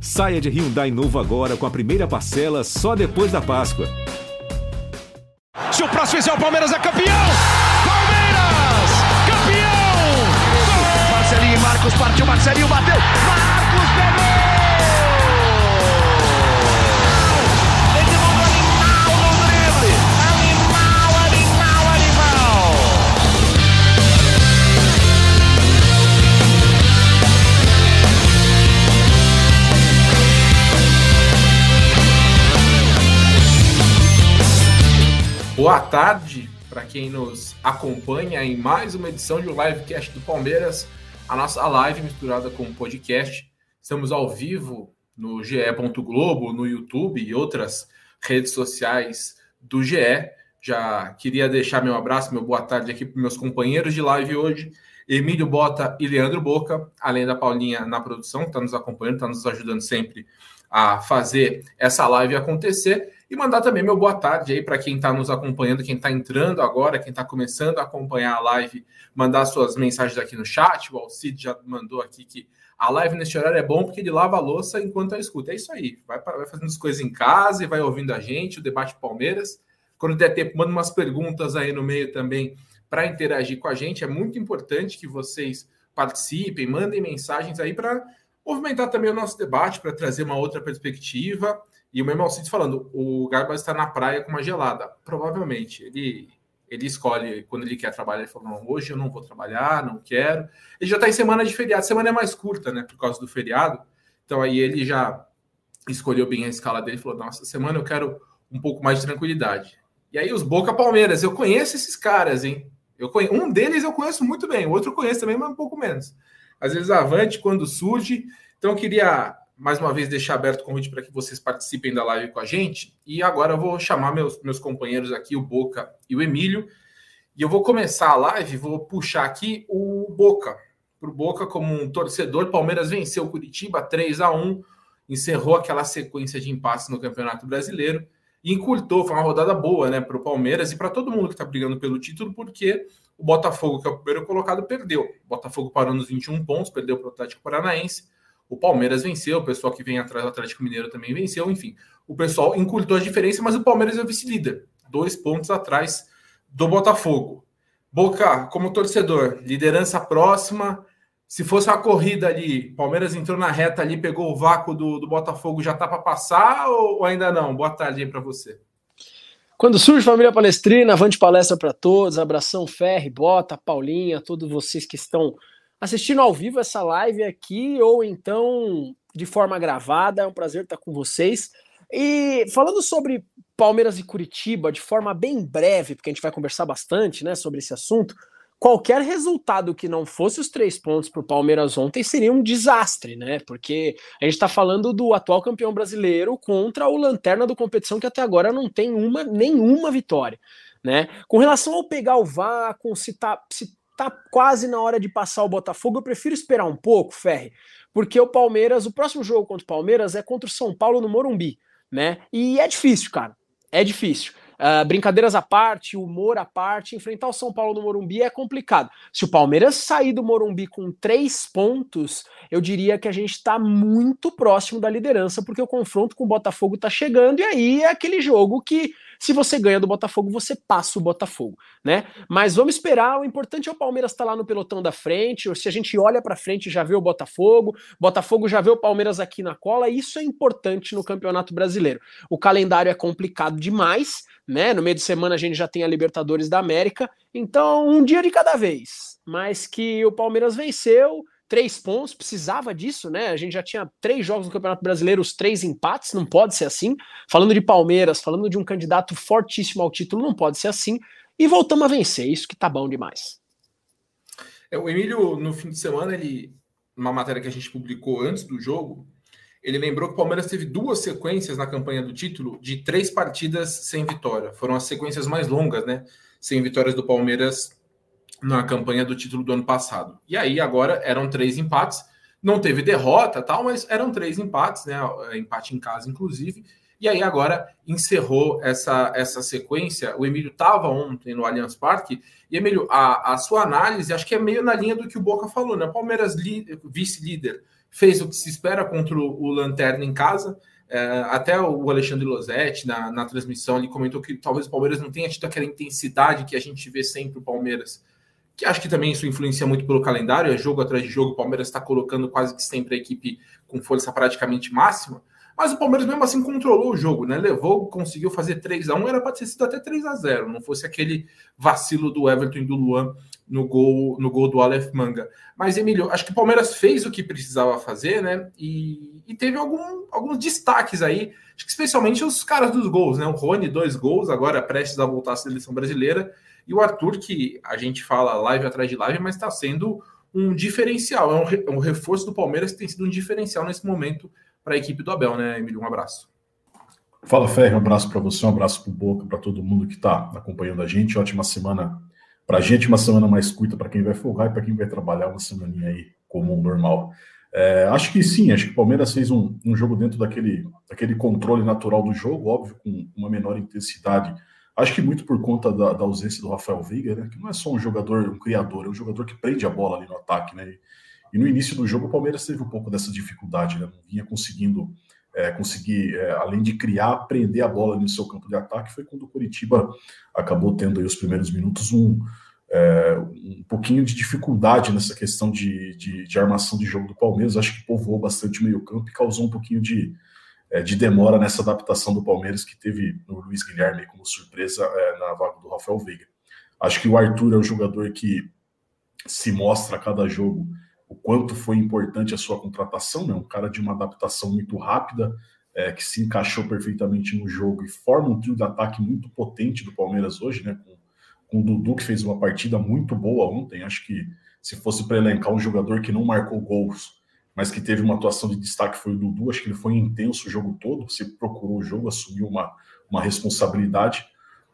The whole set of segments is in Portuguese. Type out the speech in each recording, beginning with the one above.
Saia de Hyundai novo agora com a primeira parcela só depois da Páscoa. Se o próximo fizer o Palmeiras é campeão! Palmeiras! Campeão! Marcelinho Marcos partiu, Marcelinho bateu! Boa tarde para quem nos acompanha em mais uma edição de um livecast do Palmeiras, a nossa live misturada com podcast. Estamos ao vivo no GE. Globo, no YouTube e outras redes sociais do GE. Já queria deixar meu abraço, meu boa tarde aqui para meus companheiros de live hoje, Emílio Bota e Leandro Boca, além da Paulinha na produção, que está nos acompanhando, está nos ajudando sempre a fazer essa live acontecer. E mandar também meu boa tarde aí para quem está nos acompanhando, quem está entrando agora, quem está começando a acompanhar a live, mandar suas mensagens aqui no chat. O Alcide já mandou aqui que a live nesse horário é bom porque ele lava a louça enquanto eu escuta. É isso aí. Vai, vai fazendo as coisas em casa e vai ouvindo a gente, o debate Palmeiras. Quando der tempo, manda umas perguntas aí no meio também para interagir com a gente. É muito importante que vocês participem, mandem mensagens aí para movimentar também o nosso debate, para trazer uma outra perspectiva. E o meu irmão Cid falando, o Garbas está na praia com uma gelada. Provavelmente. Ele, ele escolhe quando ele quer trabalhar. Ele falou, não, hoje eu não vou trabalhar, não quero. Ele já está em semana de feriado. Semana é mais curta, né? Por causa do feriado. Então aí ele já escolheu bem a escala dele. Falou, nossa, semana eu quero um pouco mais de tranquilidade. E aí os Boca Palmeiras, eu conheço esses caras, hein? Eu conheço, um deles eu conheço muito bem, o outro eu conheço também, mas um pouco menos. Às vezes avante quando surge. Então eu queria mais uma vez deixar aberto o convite para que vocês participem da live com a gente. E agora eu vou chamar meus, meus companheiros aqui, o Boca e o Emílio. E eu vou começar a live, vou puxar aqui o Boca. Para o Boca, como um torcedor, Palmeiras venceu Curitiba 3 a 1 encerrou aquela sequência de empates no Campeonato Brasileiro e encurtou. Foi uma rodada boa né, para o Palmeiras e para todo mundo que está brigando pelo título, porque o Botafogo, que é o primeiro colocado, perdeu. O Botafogo parou nos 21 pontos, perdeu para o Atlético Paranaense. O Palmeiras venceu, o pessoal que vem atrás do Atlético Mineiro também venceu, enfim. O pessoal encurtou a diferença, mas o Palmeiras é vice-líder, dois pontos atrás do Botafogo. Boca, como torcedor, liderança próxima. Se fosse uma corrida ali, Palmeiras entrou na reta ali, pegou o vácuo do, do Botafogo, já tá para passar ou, ou, ainda não? Boa tarde aí para você. Quando surge Família Palestrina, avante palestra para todos, abração Ferre, Bota, Paulinha, todos vocês que estão assistindo ao vivo essa live aqui ou então de forma gravada. É um prazer estar com vocês. E falando sobre Palmeiras e Curitiba de forma bem breve, porque a gente vai conversar bastante né, sobre esse assunto. Qualquer resultado que não fosse os três pontos para o Palmeiras ontem seria um desastre, né? Porque a gente está falando do atual campeão brasileiro contra o lanterna do competição que até agora não tem uma nenhuma vitória, né? Com relação ao pegar o vácuo, se tá, se tá quase na hora de passar o Botafogo. Eu prefiro esperar um pouco, Ferre, porque o Palmeiras, o próximo jogo contra o Palmeiras é contra o São Paulo no Morumbi, né? E é difícil, cara. É difícil. Uh, brincadeiras à parte, humor à parte, enfrentar o São Paulo no Morumbi é complicado. Se o Palmeiras sair do Morumbi com três pontos, eu diria que a gente está muito próximo da liderança, porque o confronto com o Botafogo está chegando, e aí é aquele jogo que se você ganha do Botafogo, você passa o Botafogo, né? Mas vamos esperar. O importante é o Palmeiras estar tá lá no pelotão da frente. Ou se a gente olha para frente, já vê o Botafogo. Botafogo já vê o Palmeiras aqui na cola. Isso é importante no Campeonato Brasileiro. O calendário é complicado demais, né? No meio de semana a gente já tem a Libertadores da América. Então, um dia de cada vez. Mas que o Palmeiras venceu três pontos, precisava disso, né? A gente já tinha três jogos no Campeonato Brasileiro, os três empates, não pode ser assim. Falando de Palmeiras, falando de um candidato fortíssimo ao título, não pode ser assim. E voltamos a vencer, isso que tá bom demais. É, o Emílio, no fim de semana, ele, uma matéria que a gente publicou antes do jogo, ele lembrou que o Palmeiras teve duas sequências na campanha do título de três partidas sem vitória. Foram as sequências mais longas, né? Sem vitórias do Palmeiras na campanha do título do ano passado. E aí agora eram três empates, não teve derrota, tal, mas eram três empates, né? Empate em casa, inclusive. E aí agora encerrou essa, essa sequência. O Emílio estava ontem no Allianz Parque. E, Emílio, a, a sua análise acho que é meio na linha do que o Boca falou, né? Palmeiras vice-líder fez o que se espera contra o Lanterna em casa. É, até o Alexandre Losetti, na, na transmissão, ele comentou que talvez o Palmeiras não tenha tido aquela intensidade que a gente vê sempre o Palmeiras, que acho que também isso influencia muito pelo calendário, é jogo atrás de jogo, o Palmeiras está colocando quase que sempre a equipe com força praticamente máxima, mas o Palmeiras mesmo assim controlou o jogo, né? Levou, conseguiu fazer 3 a 1 era para ter sido até 3 a 0 não fosse aquele vacilo do Everton e do Luan no gol, no gol do Aleph Manga. Mas, Emílio, acho que o Palmeiras fez o que precisava fazer, né? E, e teve algum, alguns destaques aí, acho que especialmente os caras dos gols, né? O Rony, dois gols, agora prestes a voltar à seleção brasileira, e o Arthur, que a gente fala live atrás de live, mas está sendo um diferencial, é um, é um reforço do Palmeiras que tem sido um diferencial nesse momento para a equipe do Abel, né, Emílio? Um abraço. Fala, Ferre, um abraço para você, um abraço para o Boca, para todo mundo que está acompanhando a gente. Ótima semana para a gente, uma semana mais curta para quem vai folgar e para quem vai trabalhar uma semaninha aí comum, normal. É, acho que sim, acho que o Palmeiras fez um, um, jogo dentro daquele, daquele controle natural do jogo, óbvio, com uma menor intensidade. Acho que muito por conta da, da ausência do Rafael Veiga, né, que não é só um jogador, um criador, é um jogador que prende a bola ali no ataque, né? E no início do jogo, o Palmeiras teve um pouco dessa dificuldade, né? não vinha conseguindo é, conseguir, é, além de criar, prender a bola no seu campo de ataque. Foi quando o Curitiba acabou tendo aí os primeiros minutos um, é, um pouquinho de dificuldade nessa questão de, de, de, armação de jogo do Palmeiras. Acho que povoou bastante o meio-campo e causou um pouquinho de, de demora nessa adaptação do Palmeiras, que teve no Luiz Guilherme como surpresa é, na vaga do Rafael Veiga. Acho que o Arthur é um jogador que se mostra a cada jogo o quanto foi importante a sua contratação, né? um cara de uma adaptação muito rápida, é, que se encaixou perfeitamente no jogo e forma um trio de ataque muito potente do Palmeiras hoje, né? com, com o Dudu, que fez uma partida muito boa ontem. Acho que se fosse para elencar um jogador que não marcou gols, mas que teve uma atuação de destaque, foi o Dudu. Acho que ele foi intenso o jogo todo, você procurou o jogo, assumiu uma, uma responsabilidade.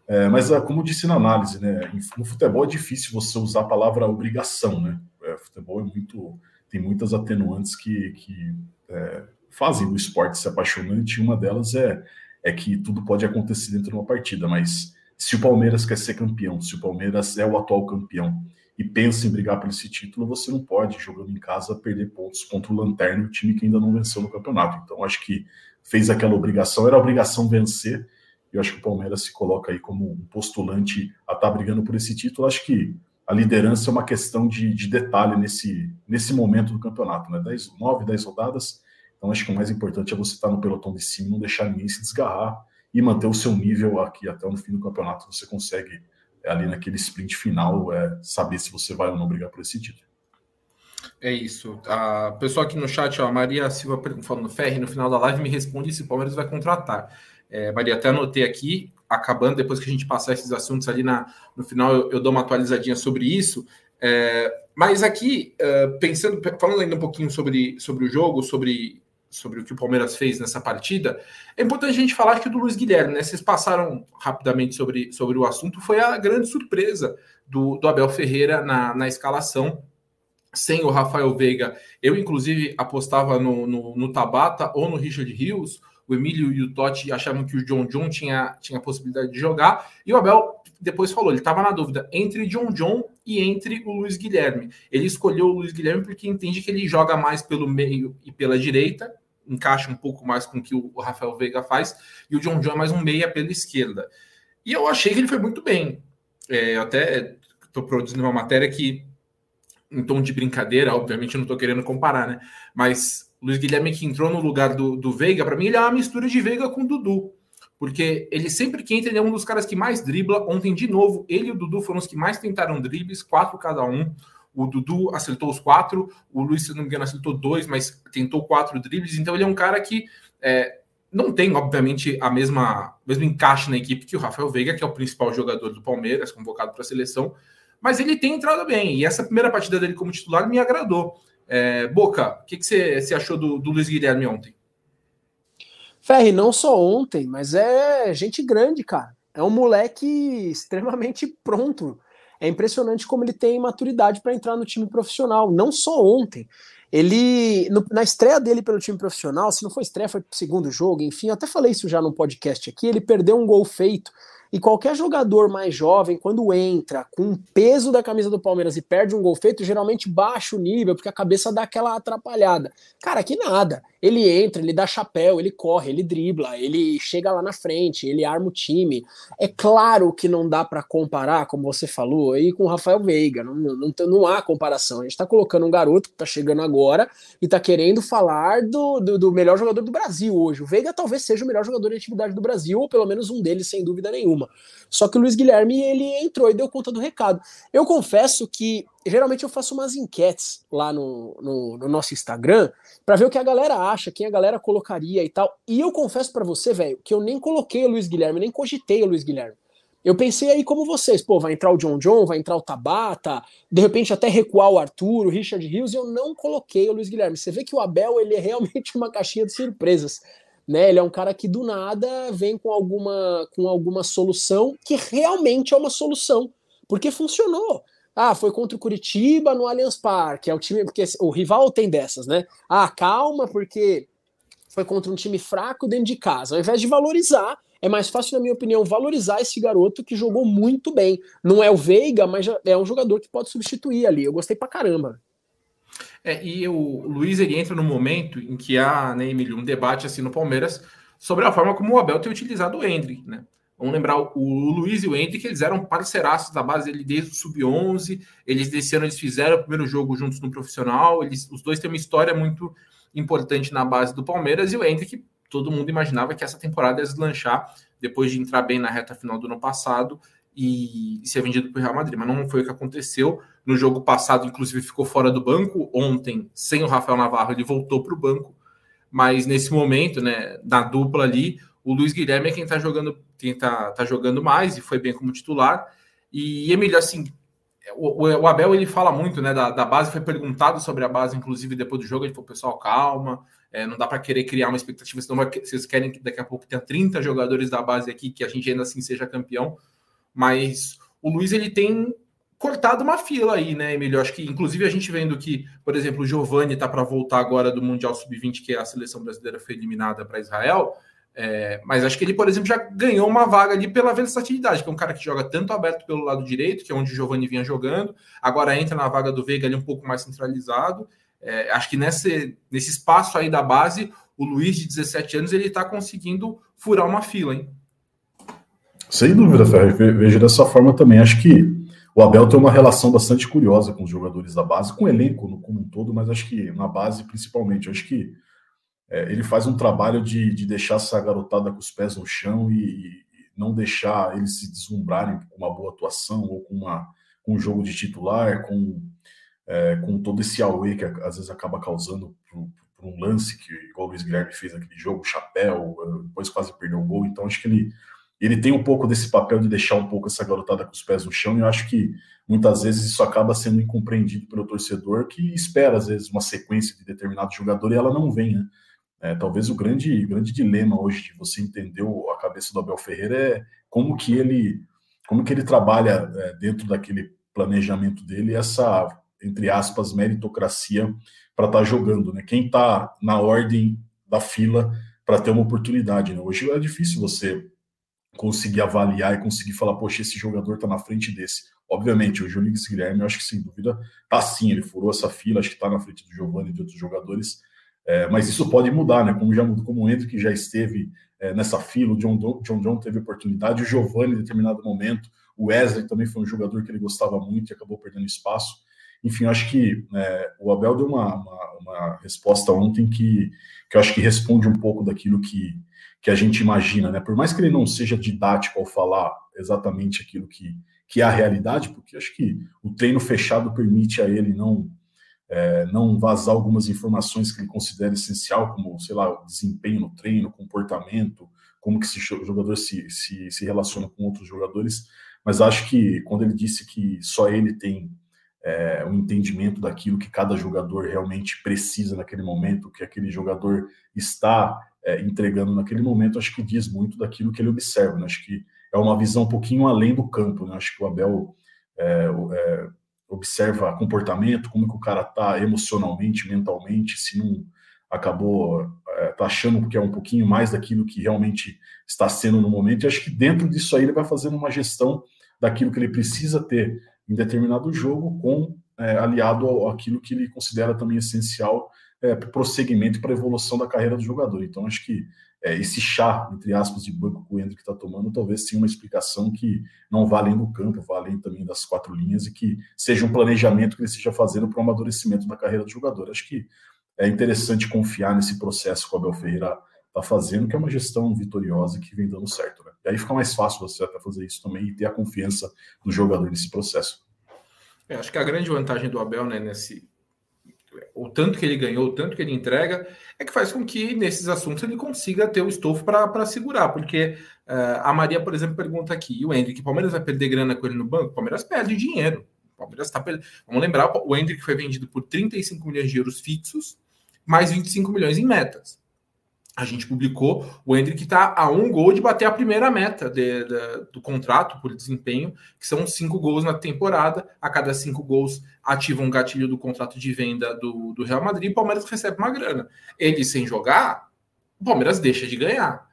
É, mas, ah, como disse na análise, né, no futebol é difícil você usar a palavra obrigação, né? É, futebol é muito, tem muitas atenuantes que, que é, fazem o esporte ser apaixonante. E uma delas é, é que tudo pode acontecer dentro de uma partida, mas se o Palmeiras quer ser campeão, se o Palmeiras é o atual campeão e pensa em brigar por esse título, você não pode, jogando em casa, perder pontos contra o Lanterna, o time que ainda não venceu no campeonato. Então, acho que fez aquela obrigação, era obrigação vencer eu acho que o Palmeiras se coloca aí como um postulante a estar tá brigando por esse título. Acho que a liderança é uma questão de, de detalhe nesse, nesse momento do campeonato, né? Dez, nove, dez rodadas. Então acho que o mais importante é você estar tá no pelotão de cima, não deixar ninguém se desgarrar e manter o seu nível aqui até o fim do campeonato. Você consegue ali naquele sprint final é, saber se você vai ou não brigar por esse título. É isso. A pessoa aqui no chat, ó, a Maria Silva falando Ferre, no final da live me responde se o Palmeiras vai contratar. É, Maria, até anotei aqui, acabando, depois que a gente passar esses assuntos ali na, no final, eu, eu dou uma atualizadinha sobre isso. É, mas aqui, é, pensando, falando ainda um pouquinho sobre, sobre o jogo, sobre, sobre o que o Palmeiras fez nessa partida, é importante a gente falar que do Luiz Guilherme, né? Vocês passaram rapidamente sobre, sobre o assunto, foi a grande surpresa do, do Abel Ferreira na, na escalação sem o Rafael Veiga. Eu, inclusive, apostava no, no, no Tabata ou no Richard Rios o Emílio e o Totti achavam que o John John tinha, tinha possibilidade de jogar, e o Abel depois falou, ele estava na dúvida entre John John e entre o Luiz Guilherme. Ele escolheu o Luiz Guilherme porque entende que ele joga mais pelo meio e pela direita, encaixa um pouco mais com o que o Rafael Veiga faz, e o John John é mais um meia pela esquerda. E eu achei que ele foi muito bem. É, eu até estou produzindo uma matéria que, em tom de brincadeira, obviamente não estou querendo comparar, né? Mas Luiz Guilherme que entrou no lugar do, do Veiga, para mim ele é uma mistura de Veiga com Dudu. Porque ele sempre que entra, ele é um dos caras que mais dribla. Ontem, de novo, ele e o Dudu foram os que mais tentaram dribles, quatro cada um. O Dudu acertou os quatro, o Luiz, se não me engano, acertou dois, mas tentou quatro dribles. Então ele é um cara que é, não tem, obviamente, a mesma mesmo encaixe na equipe que o Rafael Veiga, que é o principal jogador do Palmeiras, convocado para a seleção. Mas ele tem entrado bem. E essa primeira partida dele como titular me agradou. É, Boca, o que, você, você, achou do, do Luiz Guilherme ontem? Ferri, não só ontem, mas é gente grande, cara. É um moleque extremamente pronto. É impressionante como ele tem maturidade para entrar no time profissional. Não só ontem. Ele, no, na estreia dele pelo time profissional, se não foi estreia, foi segundo jogo, enfim, eu até falei isso já no podcast aqui. Ele perdeu um gol feito E qualquer jogador mais jovem, quando entra com o peso da camisa do Palmeiras e perde um gol feito, geralmente baixa o nível, porque a cabeça dá aquela atrapalhada. Cara, que nada. Ele entra, ele dá chapéu, ele corre, ele dribla, ele chega lá na frente, ele arma o time. É claro que não dá para comparar, como você falou, aí com o Rafael Veiga. Não, não, não há comparação. A gente tá colocando um garoto que tá chegando agora e tá querendo falar do, do, do melhor jogador do Brasil hoje. O Veiga talvez seja o melhor jogador de atividade do Brasil, ou pelo menos um deles, sem dúvida nenhuma. Só que o Luiz Guilherme, ele entrou e deu conta do recado. Eu confesso que geralmente eu faço umas enquetes lá no, no, no nosso Instagram para ver o que a galera acha, quem a galera colocaria e tal. E eu confesso para você, velho, que eu nem coloquei o Luiz Guilherme, nem cogitei o Luiz Guilherme. Eu pensei aí como vocês, pô, vai entrar o John John, vai entrar o Tabata, de repente até recuar o Arthur, o Richard Rios, e eu não coloquei o Luiz Guilherme. Você vê que o Abel, ele é realmente uma caixinha de surpresas né? Ele é um cara que do nada vem com alguma, com alguma solução que realmente é uma solução, porque funcionou. Ah, foi contra o Curitiba no Allianz Parque, é o time, porque o rival tem dessas, né? Ah, calma, porque foi contra um time fraco dentro de casa. Ao invés de valorizar, é mais fácil, na minha opinião, valorizar esse garoto que jogou muito bem. Não é o Veiga, mas é um jogador que pode substituir ali. Eu gostei pra caramba. É, e o Luiz ele entra no momento em que há, né, Emílio, um debate assim no Palmeiras sobre a forma como o Abel tem utilizado o Hendrick, né? Vamos lembrar, o Luiz e o Hendrick, eles eram parceiraços da base desde o Sub-11, eles desse ano eles fizeram o primeiro jogo juntos no profissional, eles, os dois têm uma história muito importante na base do Palmeiras, e o Hendrick, todo mundo imaginava que essa temporada ia deslanchar, depois de entrar bem na reta final do ano passado, e ser vendido para o Real Madrid, mas não foi o que aconteceu. No jogo passado, inclusive, ficou fora do banco. Ontem, sem o Rafael Navarro, ele voltou para o banco. Mas nesse momento, né, na dupla ali, o Luiz Guilherme é quem está jogando, quem tá, tá jogando mais e foi bem como titular. E Emílio, assim, o, o, Abel ele fala muito né, da, da, base, foi perguntado sobre a base, inclusive depois do jogo, ele falou, pessoal, calma, é, não dá para querer criar uma expectativa, senão vocês querem que daqui a pouco tenha 30 jogadores da base aqui, que a gente ainda assim seja campeão. Mas o Luiz ele tem cortado uma fila aí, né, Emílio? Acho que, inclusive, a gente vendo que, por exemplo, o Giovani está para voltar agora do Mundial Sub-20, que é a seleção brasileira foi eliminada para Israel. É, mas acho que ele, por exemplo, já ganhou uma vaga ali pela versatilidade, que é um cara que joga tanto aberto pelo lado direito, que é onde o Giovani vinha jogando, agora entra na vaga do Veiga ali um pouco mais centralizado. É, acho que nesse, nesse espaço aí da base, o Luiz, de 17 anos, ele está conseguindo furar uma fila, hein? Sem dúvida, Ferro. Vejo dessa forma também. Acho que o Abel tem uma relação bastante curiosa com os jogadores da base, com o elenco como um todo, mas acho que na base principalmente. Acho que é, ele faz um trabalho de, de deixar essa garotada com os pés no chão e, e não deixar eles se deslumbrarem com uma boa atuação ou com, uma, com um jogo de titular, com, é, com todo esse away que às vezes acaba causando por, um lance que, igual o Luiz Guilherme fez naquele jogo, chapéu, depois quase perdeu o gol. Então acho que ele ele tem um pouco desse papel de deixar um pouco essa garotada com os pés no chão, e eu acho que muitas vezes isso acaba sendo incompreendido pelo torcedor que espera, às vezes, uma sequência de determinado jogador e ela não vem, né? É, talvez o grande, grande dilema hoje de você entender a cabeça do Abel Ferreira é como que ele, como que ele trabalha é, dentro daquele planejamento dele essa, entre aspas, meritocracia para estar tá jogando, né? Quem está na ordem da fila para ter uma oportunidade, né? Hoje é difícil você conseguir avaliar e conseguir falar, poxa, esse jogador está na frente desse. Obviamente, o Júlio Guilherme, eu acho que sem dúvida tá sim, ele furou essa fila, acho que está na frente do Giovanni e de outros jogadores, é, mas isso pode mudar, né? Como já como o Hendrick já esteve é, nessa fila, o John, John John teve oportunidade, o Giovanni em determinado momento, o Wesley também foi um jogador que ele gostava muito e acabou perdendo espaço. Enfim, acho que é, o Abel deu uma, uma, uma resposta ontem que, que eu acho que responde um pouco daquilo que, que a gente imagina, né? Por mais que ele não seja didático ao falar exatamente aquilo que, que é a realidade, porque acho que o treino fechado permite a ele não é, não vazar algumas informações que ele considera essencial, como, sei lá, desempenho no treino, comportamento, como que esse jogador se, se, se relaciona com outros jogadores, mas acho que quando ele disse que só ele tem é, um entendimento daquilo que cada jogador realmente precisa naquele momento, que aquele jogador está é, entregando naquele momento, acho que diz muito daquilo que ele observa. Né? Acho que é uma visão um pouquinho além do campo. Né? Acho que o Abel é, é, observa comportamento, como que o cara está emocionalmente, mentalmente, se não acabou é, tá achando que é um pouquinho mais daquilo que realmente está sendo no momento, e acho que dentro disso aí ele vai fazendo uma gestão daquilo que ele precisa ter em determinado jogo, com é, aliado ao, àquilo que ele considera também essencial é, para o prosseguimento e para a evolução da carreira do jogador. Então, acho que é, esse chá, entre aspas, de banco que o Hendrick está tomando, talvez tenha uma explicação que não vá além do campo, vá além também das quatro linhas e que seja um planejamento que ele esteja fazendo para o amadurecimento da carreira do jogador. Acho que é interessante confiar nesse processo que o Abel Ferreira está fazendo, que é uma gestão vitoriosa que vem dando certo. Né? E aí fica mais fácil você até fazer isso também e ter a confiança do jogador nesse processo. Eu acho que a grande vantagem do Abel, né, nesse, o tanto que ele ganhou, o tanto que ele entrega, é que faz com que nesses assuntos ele consiga ter o estofo para segurar. Porque uh, a Maria, por exemplo, pergunta aqui: e o Hendrick, o Palmeiras vai perder grana com ele no banco? O Palmeiras perde dinheiro. O Palmeiras está. Vamos lembrar: o Hendrick foi vendido por 35 milhões de euros fixos, mais 25 milhões em metas a gente publicou, o Hendrick está a um gol de bater a primeira meta de, de, do contrato por desempenho, que são cinco gols na temporada. A cada cinco gols ativa um gatilho do contrato de venda do, do Real Madrid e o Palmeiras recebe uma grana. Ele sem jogar, o Palmeiras deixa de ganhar.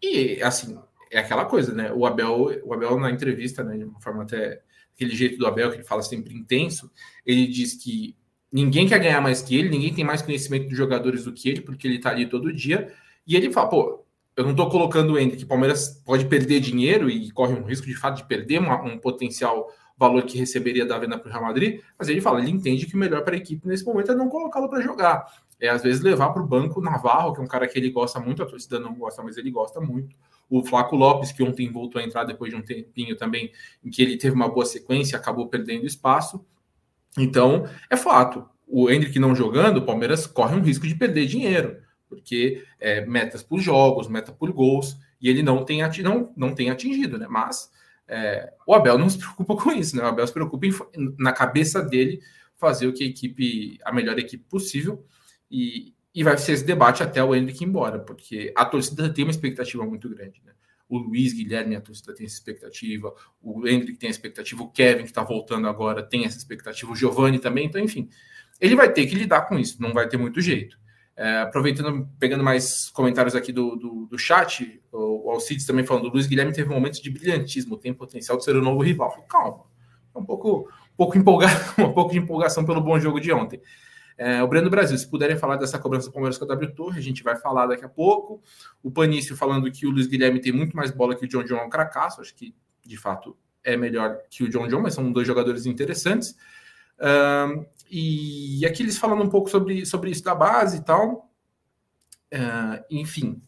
E assim, é aquela coisa, né? O Abel, o Abel na entrevista, né, de uma forma até aquele jeito do Abel que ele fala sempre intenso, ele diz que Ninguém quer ganhar mais que ele, ninguém tem mais conhecimento dos jogadores do que ele, porque ele tá ali todo dia. E ele fala, pô, eu não tô colocando o que o Palmeiras pode perder dinheiro e corre um risco de fato de perder uma, um potencial valor que receberia da venda para o Real Madrid, mas ele fala, ele entende que o melhor para a equipe nesse momento é não colocá-lo para jogar. É às vezes levar para o banco Navarro, que é um cara que ele gosta muito, a torcida não gosta, mas ele gosta muito. O Flaco Lopes, que ontem voltou a entrar depois de um tempinho também, em que ele teve uma boa sequência, acabou perdendo espaço. Então, é fato. O Hendrick não jogando, o Palmeiras corre um risco de perder dinheiro, porque é, metas por jogos, meta por gols, e ele não tem, não, não tem atingido, né? Mas é, o Abel não se preocupa com isso, né? O Abel se preocupa em, na cabeça dele fazer o que a equipe, a melhor equipe possível, e, e vai ser esse debate até o Hendrick ir embora, porque a torcida tem uma expectativa muito grande, né? O Luiz Guilherme, a torcida tem essa expectativa, o Hendrick tem a expectativa, o Kevin, que está voltando agora, tem essa expectativa, o Giovanni também, então, enfim, ele vai ter que lidar com isso, não vai ter muito jeito. É, aproveitando, pegando mais comentários aqui do, do, do chat, o, o Alcides também falando, o Luiz Guilherme teve momentos de brilhantismo, tem potencial de ser o novo rival. Calma, um pouco, um pouco empolgado, um pouco de empolgação pelo bom jogo de ontem. É, o Breno Brasil, se puderem falar dessa cobrança do Palmeiras com a W Torre, a gente vai falar daqui a pouco. O Panício falando que o Luiz Guilherme tem muito mais bola que o John John é um cracaço, acho que de fato é melhor que o John John, mas são dois jogadores interessantes. Um, e aqui eles falando um pouco sobre, sobre isso da base e tal. Uh, enfim.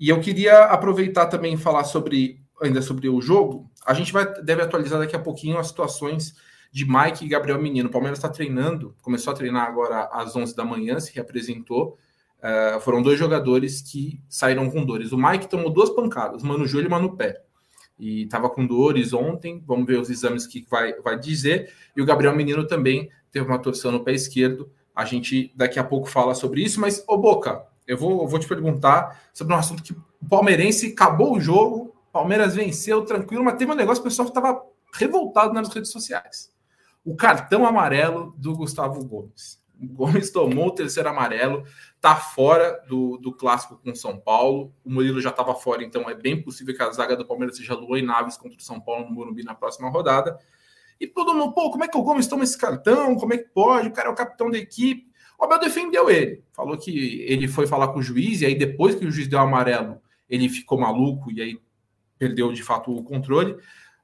E eu queria aproveitar também e falar sobre ainda sobre o jogo. A gente vai deve atualizar daqui a pouquinho as situações de Mike e Gabriel Menino. O Palmeiras está treinando, começou a treinar agora às 11 da manhã, se reapresentou. Uh, foram dois jogadores que saíram com dores. O Mike tomou duas pancadas, uma no joelho e uma no pé. E estava com dores ontem, vamos ver os exames que vai, vai dizer. E o Gabriel Menino também teve uma torção no pé esquerdo. A gente daqui a pouco fala sobre isso, mas, ô Boca, eu vou, eu vou te perguntar sobre um assunto que o palmeirense acabou o jogo, Palmeiras venceu tranquilo, mas teve um negócio, o pessoal estava revoltado nas redes sociais o cartão amarelo do Gustavo Gomes. O Gomes tomou o terceiro amarelo, tá fora do, do clássico com São Paulo. O Murilo já estava fora, então é bem possível que a zaga do Palmeiras seja Luan e Naves contra o São Paulo no Morumbi na próxima rodada. E todo mundo, pô, como é que o Gomes toma esse cartão? Como é que pode? O cara é o capitão da equipe. O Abel defendeu ele. Falou que ele foi falar com o juiz, e aí depois que o juiz deu o amarelo, ele ficou maluco e aí perdeu de fato o controle.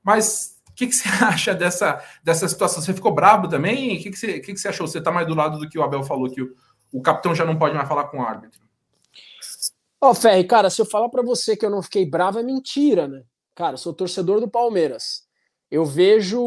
Mas o que, que, você acha dessa, dessa situação? Você ficou bravo também? O que, que, você, que, que você achou? Você está mais do lado do que o Abel falou, que o, o capitão já não pode mais falar com o árbitro? Ó, oh, Ferri, cara, se eu falar para você que eu não fiquei bravo, é mentira, né? Cara, sou torcedor do Palmeiras. Eu vejo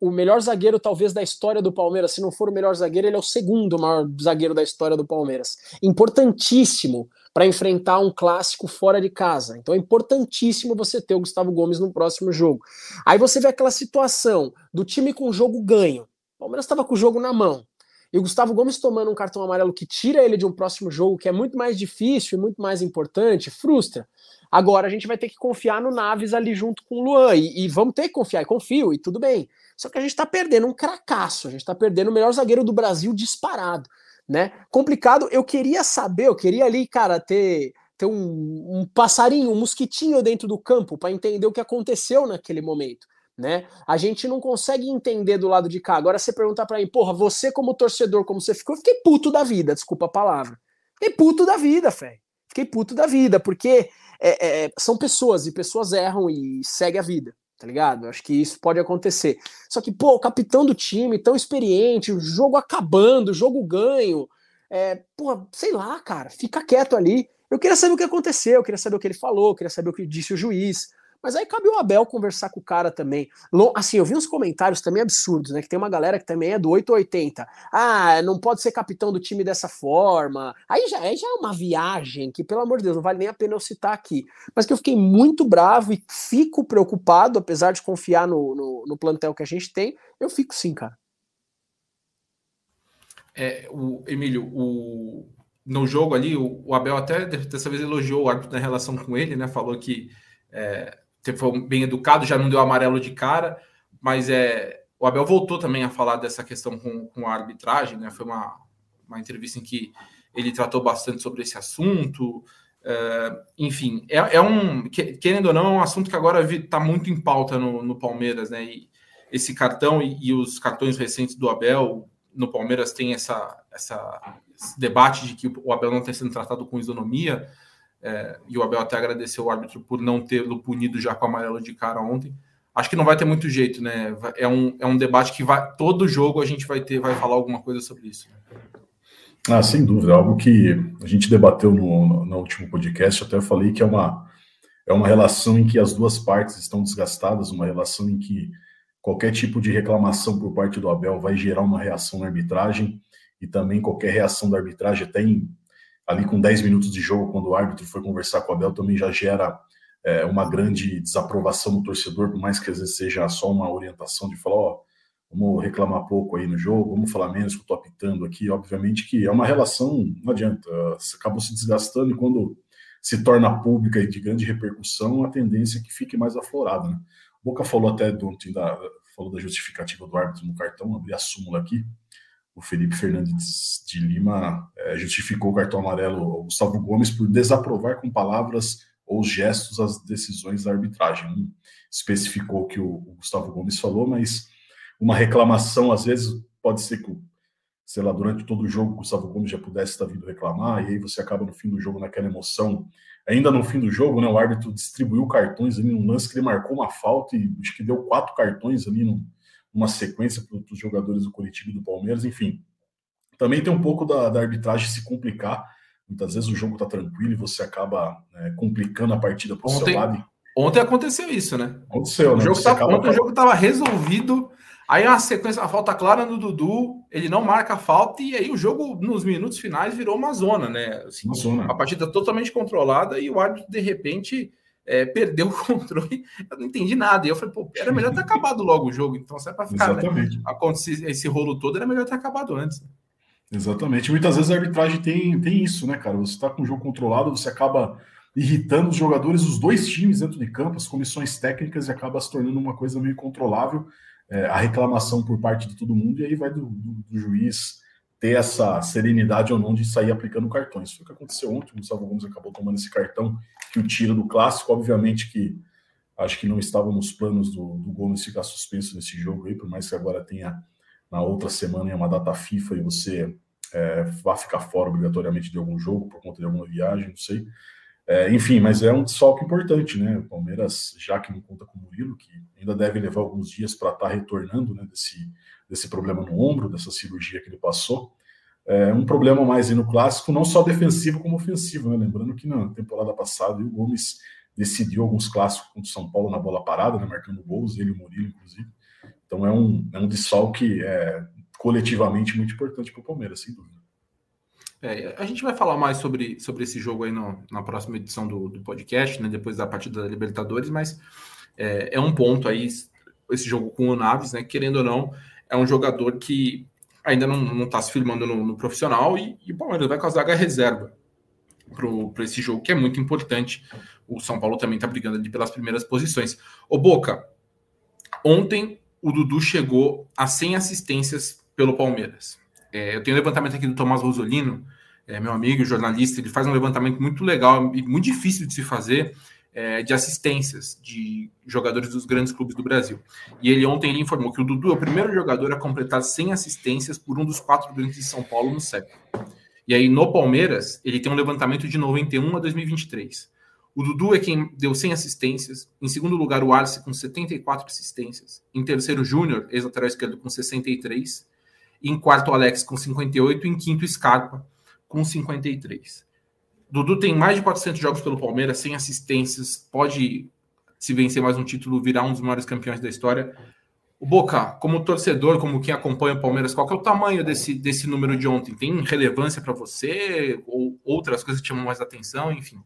o melhor zagueiro, talvez, da história do Palmeiras. Se não for o melhor zagueiro, ele é o segundo maior zagueiro da história do Palmeiras. Importantíssimo para enfrentar um clássico fora de casa. Então é importantíssimo você ter o Gustavo Gomes no próximo jogo. Aí você vê aquela situação do time com o jogo ganho. O Palmeiras estava com o jogo na mão. E o Gustavo Gomes tomando um cartão amarelo que tira ele de um próximo jogo que é muito mais difícil e muito mais importante, frustra. Agora a gente vai ter que confiar no Naves ali junto com o Luan. E, e vamos ter que confiar, e confio, e tudo bem. Só que a gente tá perdendo um cracaço, a gente tá perdendo o melhor zagueiro do Brasil disparado. Né? Complicado. Eu queria saber, eu queria ali, cara, ter, ter um, um passarinho, um mosquitinho dentro do campo para entender o que aconteceu naquele momento. Né? A gente não consegue entender do lado de cá. Agora você perguntar para mim, porra, você como torcedor, como você ficou, eu fiquei puto da vida, desculpa a palavra. Fiquei puto da vida, velho. Fiquei puto da vida, porque é, é, são pessoas e pessoas erram e segue a vida tá ligado? Acho que isso pode acontecer. Só que, pô, o capitão do time, tão experiente, o jogo acabando, o jogo ganho. É, pô, sei lá, cara, fica quieto ali. Eu queria saber o que aconteceu, eu queria saber o que ele falou, eu queria saber o que disse o juiz. Mas aí cabe o Abel conversar com o cara também. Assim, eu vi uns comentários também absurdos, né? Que tem uma galera que também é do 880. Ah, não pode ser capitão do time dessa forma. Aí já, aí já é uma viagem que, pelo amor de Deus, não vale nem a pena eu citar aqui. Mas que eu fiquei muito bravo e fico preocupado, apesar de confiar no, no, no plantel que a gente tem, eu fico sim, cara. É, o Emílio, o, no jogo ali, o, o, Abel até dessa vez elogiou o árbitro na relação com ele, né? Falou que é, foi bem educado, já não deu amarelo de cara, mas é, o Abel voltou também a falar dessa questão com, com a arbitragem, né? Foi uma, uma entrevista em que ele tratou bastante sobre esse assunto. Uh, enfim, é, é, um, querendo ou não, é um assunto que agora está muito em pauta no, no, Palmeiras, né? E esse cartão e, e, os cartões recentes do Abel no Palmeiras tem essa, essa, esse debate de que o Abel não está sendo tratado com isonomia. É, e o Abel até agradeceu o árbitro por não tê-lo punido já com amarelo de cara ontem. Acho que não vai ter muito jeito, né? É um, é um debate que vai. Todo jogo a gente vai ter, vai falar alguma coisa sobre isso. Ah, sem dúvida, algo que a gente debateu no, no, no último podcast, até falei que é uma, é uma relação em que as duas partes estão desgastadas, uma relação em que qualquer tipo de reclamação por parte do Abel vai gerar uma reação na arbitragem, e também qualquer reação da arbitragem, até em ali com 10 minutos de jogo, quando o árbitro foi conversar com o Abel, também já gera é, uma grande desaprovação no torcedor, por mais que às vezes seja só uma orientação de falar, ó, vamos reclamar pouco aí no jogo, vamos falar menos que eu tô apitando aqui. Obviamente que é uma relação, não adianta, acabou se desgastando e quando se torna pública e de grande repercussão, a tendência é que fique mais aflorada. Né? Boca falou até do, da, falou da justificativa do árbitro no cartão, abri a súmula aqui o Felipe Fernandes de Lima é, justificou o cartão amarelo ao Gustavo Gomes por desaprovar com palavras ou gestos as decisões da arbitragem. Não especificou o que o, o Gustavo Gomes falou, mas uma reclamação, às vezes, pode ser que, sei lá, durante todo o jogo o Gustavo Gomes já pudesse estar vindo reclamar, e aí você acaba no fim do jogo naquela emoção. Ainda no fim do jogo, né, o árbitro distribuiu cartões ali num lance que ele marcou uma falta e acho que deu quatro cartões ali no, uma sequência para os jogadores do coletivo do Palmeiras, enfim. Também tem um pouco da, da arbitragem se complicar. Muitas vezes o jogo está tranquilo e você acaba né, complicando a partida para o seu lado. Ontem aconteceu isso, né? Aconteceu, o né? Jogo tá, ontem o jogo estava resolvido. Aí uma sequência, a falta clara no Dudu, ele não marca a falta, e aí o jogo, nos minutos finais, virou uma zona, né? Assim, uma zona. A partida totalmente controlada e o árbitro, de repente, é, perdeu o controle, eu não entendi nada. E eu falei, pô, era melhor ter acabado logo o jogo. Então, se é para ficar né, acontecer esse rolo todo, era melhor ter acabado antes. Exatamente. Muitas vezes a arbitragem tem, tem isso, né, cara? Você está com o jogo controlado, você acaba irritando os jogadores, os dois times dentro de campo, as comissões técnicas, e acaba se tornando uma coisa meio controlável. É, a reclamação por parte de todo mundo, e aí vai do, do, do juiz ter essa serenidade ou não de sair aplicando cartões. Foi o que aconteceu ontem, o Gustavo Gomes acabou tomando esse cartão que o tira do clássico, obviamente que acho que não estava nos planos do, do Gomes ficar suspenso nesse jogo aí, por mais que agora tenha na outra semana uma data FIFA e você é, vá ficar fora obrigatoriamente de algum jogo por conta de alguma viagem, não sei. É, enfim, mas é um desfalque importante, né? O Palmeiras, já que não conta com o Murilo, que ainda deve levar alguns dias para estar tá retornando né, desse, desse problema no ombro, dessa cirurgia que ele passou. É um problema mais aí no clássico, não só defensivo como ofensivo, né? Lembrando que na temporada passada o Gomes decidiu alguns clássicos contra o São Paulo na bola parada, né? marcando gols, ele e o Murilo, inclusive. Então é um, é um desfalque é, coletivamente muito importante para o Palmeiras, sem dúvida. É, a gente vai falar mais sobre, sobre esse jogo aí no, na próxima edição do, do podcast, né, depois da partida da Libertadores, mas é, é um ponto aí, esse jogo com o Naves, né, querendo ou não, é um jogador que ainda não está se firmando no, no profissional e, e, o Palmeiras vai com a zaga reserva para esse jogo, que é muito importante. O São Paulo também está brigando ali pelas primeiras posições. Ô Boca, ontem o Dudu chegou a 100 assistências pelo Palmeiras. É, eu tenho um levantamento aqui do Tomás Rosolino, é, meu amigo, jornalista, ele faz um levantamento muito legal e muito difícil de se fazer é, de assistências de jogadores dos grandes clubes do Brasil. E ele ontem ele informou que o Dudu é o primeiro jogador a completar 100 assistências por um dos quatro grandes de São Paulo no século. E aí no Palmeiras, ele tem um levantamento de 91 a 2023. O Dudu é quem deu 100 assistências. Em segundo lugar, o Arce com 74 assistências. Em terceiro, Júnior, ex-lateral esquerdo, com 63. Em quarto, Alex com 58. E em quinto, Scarpa com 53. Dudu tem mais de 400 jogos pelo Palmeiras, sem assistências, pode, se vencer mais um título, virar um dos maiores campeões da história. O Boca, como torcedor, como quem acompanha o Palmeiras, qual é o tamanho desse, desse número de ontem? Tem relevância para você? Ou outras coisas que chamam mais atenção? Enfim.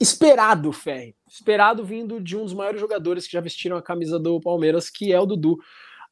Esperado, Ferri. Esperado vindo de um dos maiores jogadores que já vestiram a camisa do Palmeiras, que é o Dudu.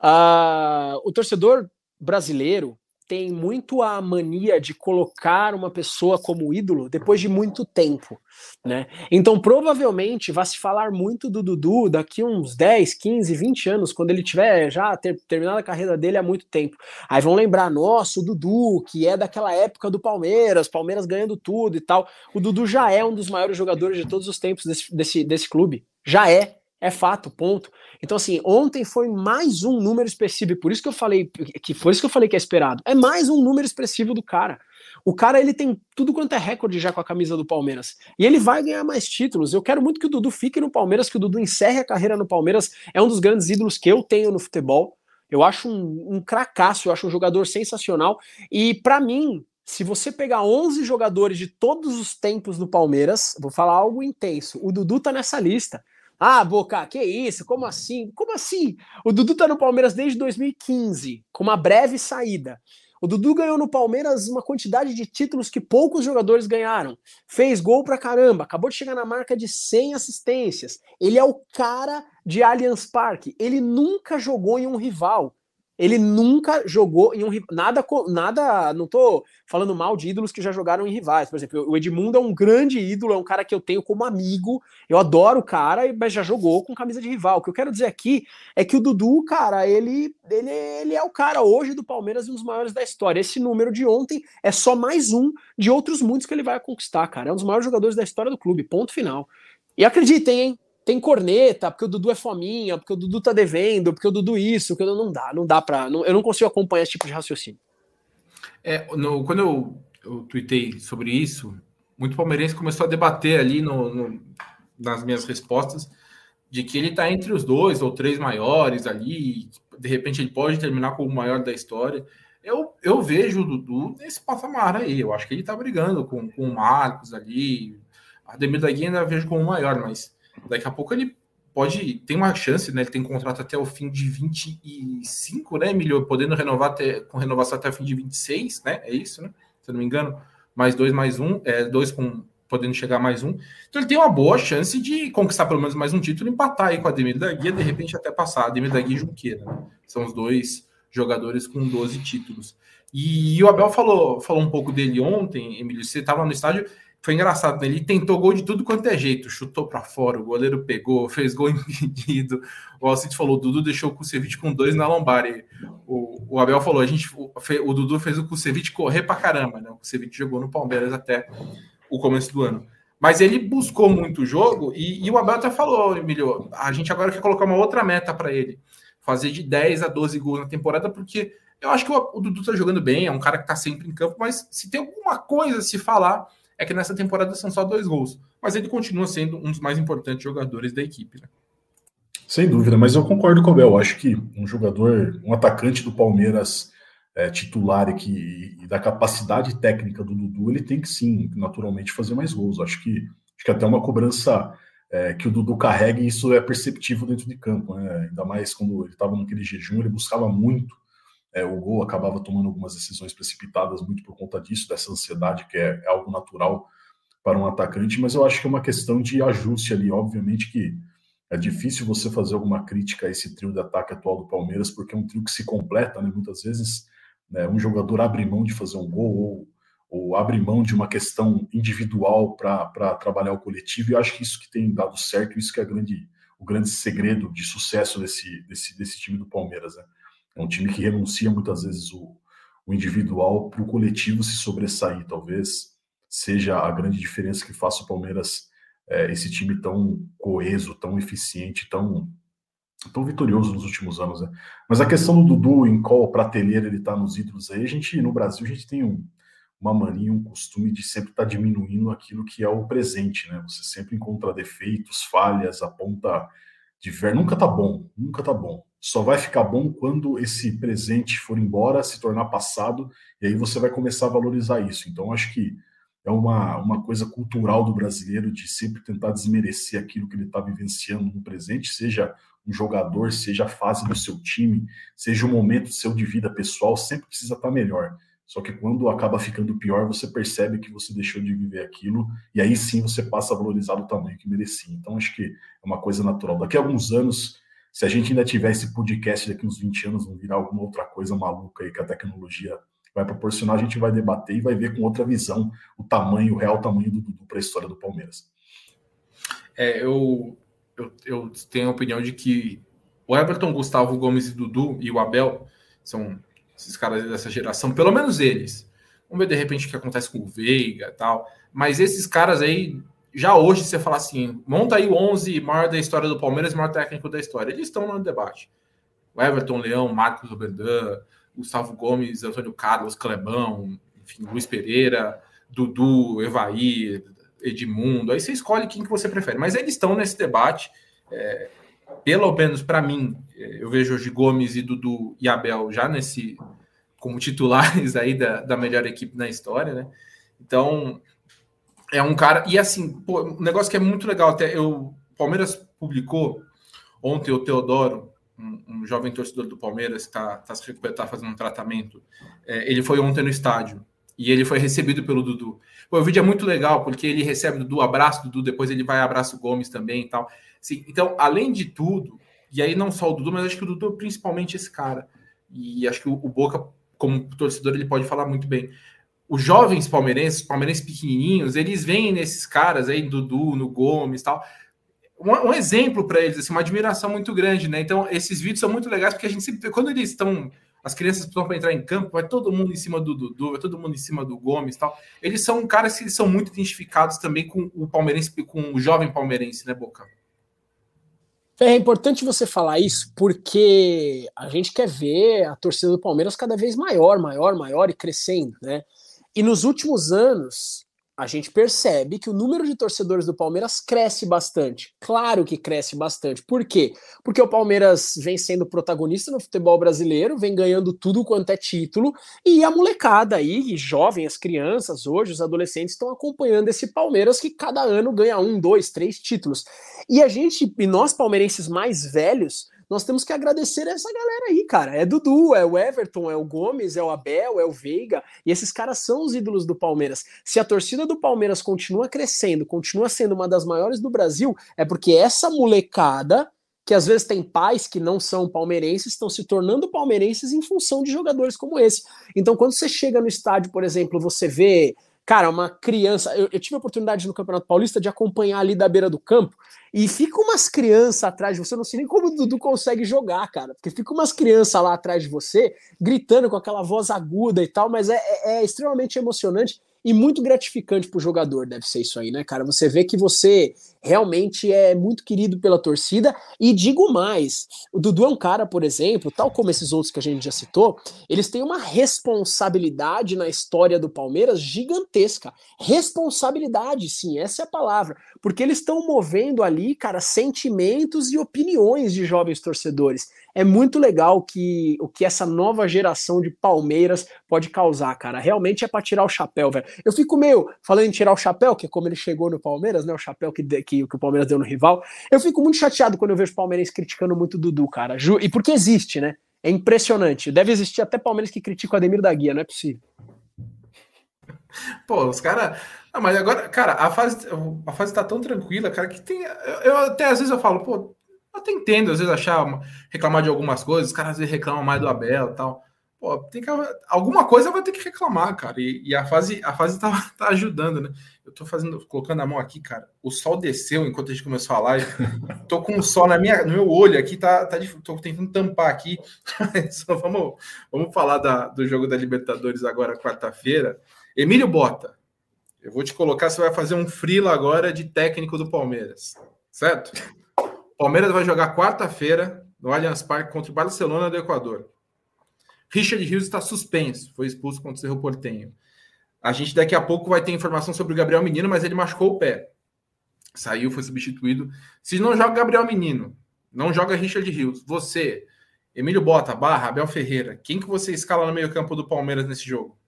Uh, o torcedor brasileiro tem muito a mania de colocar uma pessoa como ídolo depois de muito tempo, né? Então, provavelmente vai se falar muito do Dudu daqui uns 10, 15, 20 anos, quando ele tiver já ter, terminado a carreira dele há muito tempo. Aí vão lembrar, nossa, o Dudu, que é daquela época do Palmeiras, Palmeiras ganhando tudo e tal. O Dudu já é um dos maiores jogadores de todos os tempos desse, desse, desse clube. Já é. É fato, ponto. Então, assim, ontem foi mais um número expressivo, por isso que eu falei que foi isso que eu falei que é esperado. É mais um número expressivo do cara. O cara ele tem tudo quanto é recorde já com a camisa do Palmeiras. E ele vai ganhar mais títulos. Eu quero muito que o Dudu fique no Palmeiras, que o Dudu encerre a carreira no Palmeiras. É um dos grandes ídolos que eu tenho no futebol. Eu acho um, um cracaço, eu acho um jogador sensacional. E para mim, se você pegar 11 jogadores de todos os tempos do Palmeiras, vou falar algo intenso. O Dudu tá nessa lista. Ah, Boca, que isso? Como assim? Como assim? O Dudu tá no Palmeiras desde 2015, com uma breve saída. O Dudu ganhou no Palmeiras uma quantidade de títulos que poucos jogadores ganharam. Fez gol pra caramba, acabou de chegar na marca de 100 assistências. Ele é o cara de Allianz Parque. Ele nunca jogou em um rival. Ele nunca jogou em um nada nada, não tô falando mal de ídolos que já jogaram em rivais. Por exemplo, o Edmundo é um grande ídolo, é um cara que eu tenho como amigo. Eu adoro o cara, mas já jogou com camisa de rival. O que eu quero dizer aqui é que o Dudu, cara, ele ele, ele é o cara hoje do Palmeiras e um dos maiores da história. Esse número de ontem é só mais um de outros muitos que ele vai conquistar, cara. É um dos maiores jogadores da história do clube, ponto final. E acreditem, hein? Tem corneta, porque o Dudu é fominha, porque o Dudu tá devendo, porque o Dudu isso, que não dá, não dá. Não, eu não consigo acompanhar esse tipo de raciocínio. É, no, quando eu, eu tuitei sobre isso, muito palmeirense começou a debater ali no, no, nas minhas respostas de que ele tá entre os dois ou três maiores ali, de repente ele pode terminar como o maior da história. Eu, eu vejo o Dudu nesse patamar aí, eu acho que ele tá brigando com, com o Marcos ali, a Demir da Guia ainda vejo como o maior, mas Daqui a pouco ele pode tem uma chance, né? Ele tem contrato até o fim de 25, né, Emílio? Podendo renovar até, com renovação até o fim de 26, né? É isso, né? Se eu não me engano. Mais dois, mais um, é, dois com podendo chegar mais um. Então ele tem uma boa chance de conquistar pelo menos mais um título, empatar aí com a Ademir da Guia, de repente até passar. Ademir da Guia e Junqueira, né? São os dois jogadores com 12 títulos. E, e o Abel falou, falou um pouco dele ontem, Emílio. Você estava no estádio foi engraçado, né? Ele tentou gol de tudo quanto é jeito, chutou para fora, o goleiro pegou, fez gol impedido. O Alcide falou: o Dudu deixou o Kusevich com dois na lombar. E o, o Abel falou: a gente, o, o Dudu fez o Kusevich correr para caramba, né? O Kusevich jogou no Palmeiras até o começo do ano. Mas ele buscou muito o jogo e, e o Abel até falou, Emílio, a gente agora quer colocar uma outra meta para ele, fazer de 10 a 12 gols na temporada, porque eu acho que o, o Dudu tá jogando bem, é um cara que tá sempre em campo, mas se tem alguma coisa a se falar é que nessa temporada são só dois gols. Mas ele continua sendo um dos mais importantes jogadores da equipe. Né? Sem dúvida, mas eu concordo com o Bel. Acho que um jogador, um atacante do Palmeiras é, titular e, que, e da capacidade técnica do Dudu, ele tem que sim, naturalmente, fazer mais gols. Acho que, acho que até uma cobrança é, que o Dudu carrega e isso é perceptível dentro de campo. Né? Ainda mais quando ele estava naquele jejum, ele buscava muito é, o gol acabava tomando algumas decisões precipitadas muito por conta disso, dessa ansiedade que é, é, algo natural para um atacante, mas eu acho que é uma questão de ajuste ali. Obviamente que é difícil você fazer alguma crítica a esse trio de ataque atual do Palmeiras, porque é um trio que se completa, né? Muitas vezes né, um jogador abre mão de fazer um gol ou, ou abre mão de uma questão individual para trabalhar o coletivo, e eu acho que isso que tem dado certo, isso que é grande, o grande segredo de sucesso desse, desse, desse time do Palmeiras, né? É um time que renuncia muitas vezes o, o individual para o coletivo se sobressair. Talvez seja a grande diferença que faça o Palmeiras é, esse time tão coeso, tão eficiente, tão, tão vitorioso nos últimos anos. Né? Mas a questão do Dudu, em qual prateleira ele está nos ídolos aí, a gente, no Brasil, a gente tem um, uma mania, um costume de sempre estar tá diminuindo aquilo que é o presente, né? Você sempre encontra defeitos, falhas, aponta de ver, nunca tá bom, nunca tá bom. Só vai ficar bom quando esse presente for embora, se tornar passado, e aí você vai começar a valorizar isso. Então, acho que é uma, uma coisa cultural do brasileiro de sempre tentar desmerecer aquilo que ele está vivenciando no presente, seja um jogador, seja a fase do seu time, seja o momento seu de vida pessoal, sempre precisa estar tá melhor. Só que quando acaba ficando pior, você percebe que você deixou de viver aquilo, e aí sim você passa a valorizar o tamanho que merecia. Então, acho que é uma coisa natural. Daqui a alguns anos, se a gente ainda tiver esse podcast daqui uns 20 anos, não virar alguma outra coisa maluca aí que a tecnologia vai proporcionar, a gente vai debater e vai ver com outra visão o tamanho, o real tamanho do Dudu para a história do Palmeiras. É, eu, eu, eu tenho a opinião de que o Everton, Gustavo Gomes e Dudu e o Abel são esses caras dessa geração, pelo menos eles. Vamos ver de repente o que acontece com o Veiga e tal. Mas esses caras aí, já hoje você fala assim, monta aí o 11 maior da história do Palmeiras, maior técnico da história. Eles estão no debate. O Everton, Leão, Marcos Oberdan, Gustavo Gomes, Antônio Carlos, Clebão, enfim, Luiz Pereira, Dudu, Evaí, Edmundo. Aí você escolhe quem que você prefere. Mas eles estão nesse debate. É, pelo menos para mim, é, eu vejo hoje Gomes e Dudu e Abel já nesse como titulares aí da, da melhor equipe na história, né? Então é um cara e assim, pô, um negócio que é muito legal até eu Palmeiras publicou ontem o Teodoro um, um jovem torcedor do Palmeiras está tá se recuperando, tá fazendo um tratamento. É, ele foi ontem no estádio e ele foi recebido pelo Dudu. Pô, o vídeo é muito legal porque ele recebe o Dudu, abraça o Dudu, depois ele vai abraça o Gomes também e tal. Sim, então, além de tudo, e aí não só o Dudu, mas acho que o Dudu é principalmente esse cara. E acho que o, o Boca, como torcedor, ele pode falar muito bem. Os jovens palmeirenses, palmeirenses pequenininhos, eles veem nesses caras aí, Dudu, no Gomes tal, um, um exemplo para eles, assim, uma admiração muito grande, né? Então, esses vídeos são muito legais porque a gente sempre, quando eles estão, as crianças estão para entrar em campo, vai todo mundo em cima do Dudu, vai todo mundo em cima do Gomes tal. Eles são caras que são muito identificados também com o palmeirense, com o jovem palmeirense, né, Boca? É importante você falar isso porque a gente quer ver a torcida do Palmeiras cada vez maior, maior, maior e crescendo, né? E nos últimos anos, a gente percebe que o número de torcedores do Palmeiras cresce bastante. Claro que cresce bastante. Por quê? Porque o Palmeiras vem sendo protagonista no futebol brasileiro, vem ganhando tudo quanto é título, e a molecada aí, jovem, as crianças, hoje, os adolescentes, estão acompanhando esse Palmeiras que cada ano ganha um, dois, três títulos. E a gente, e nós palmeirenses mais velhos, nós temos que agradecer essa galera aí, cara. É Dudu, é o Everton, é o Gomes, é o Abel, é o Veiga, e esses caras são os ídolos do Palmeiras. Se a torcida do Palmeiras continua crescendo, continua sendo uma das maiores do Brasil, é porque essa molecada que às vezes tem pais que não são palmeirenses, estão se tornando palmeirenses em função de jogadores como esse. Então, quando você chega no estádio, por exemplo, você vê Cara, uma criança. Eu, eu, tive a oportunidade no Campeonato Paulista de acompanhar ali da beira do campo e fica umas crianças atrás de você. Eu não sei nem como o Dudu consegue jogar, cara, porque fica umas crianças lá atrás de você gritando com aquela voz aguda e tal, mas é, é, é extremamente emocionante e muito gratificante para o jogador, deve ser isso aí, né, cara? Você vê que você realmente é muito querido pela torcida. E digo mais: o Dudu é um cara, por exemplo, tal como esses outros que a gente já citou, eles têm uma responsabilidade na história do Palmeiras gigantesca. Responsabilidade, sim, essa é a palavra. Porque eles estão movendo ali, cara, sentimentos e opiniões de jovens torcedores é muito legal que o que essa nova geração de Palmeiras pode causar, cara. Realmente é para tirar o chapéu, velho. Eu fico meio falando em tirar o chapéu, que é como ele chegou no Palmeiras, né? O chapéu que, que, que o Palmeiras deu no rival. Eu fico muito chateado quando eu vejo o Palmeirense criticando muito o Dudu, cara. E porque existe, né? É impressionante. Deve existir até Palmeiras que critica o Ademir da Guia, não é possível. Pô, os caras. Ah, mas agora, cara, a fase, a fase tá tão tranquila, cara, que tem. Eu, eu até às vezes eu falo, pô, eu até entendo, às vezes, achar, reclamar de algumas coisas, os caras às vezes reclamam mais do Abel e tal. Pô, tem que, alguma coisa vai ter que reclamar, cara. E, e, a fase, a fase tá, tá ajudando, né? Eu tô fazendo, colocando a mão aqui, cara. O sol desceu enquanto a gente começou a live. tô com o sol na minha, no meu olho aqui, tá, tá tô tentando tampar aqui. Só vamos, vamos falar da, do jogo da Libertadores agora, quarta-feira. Emílio Bota, eu vou te colocar, você vai fazer um frila agora de técnico do Palmeiras, certo? Palmeiras vai jogar quarta-feira no Allianz Parque contra o Barcelona do Equador. Richard Rios está suspenso, foi expulso contra o Cerro Portenho. A gente daqui a pouco vai ter informação sobre o Gabriel Menino, mas ele machucou o pé. Saiu, foi substituído. Se não joga Gabriel Menino, não joga Richard Rios, você, Emílio Bota, Barra, Abel Ferreira, quem que você escala no meio-campo do Palmeiras nesse jogo?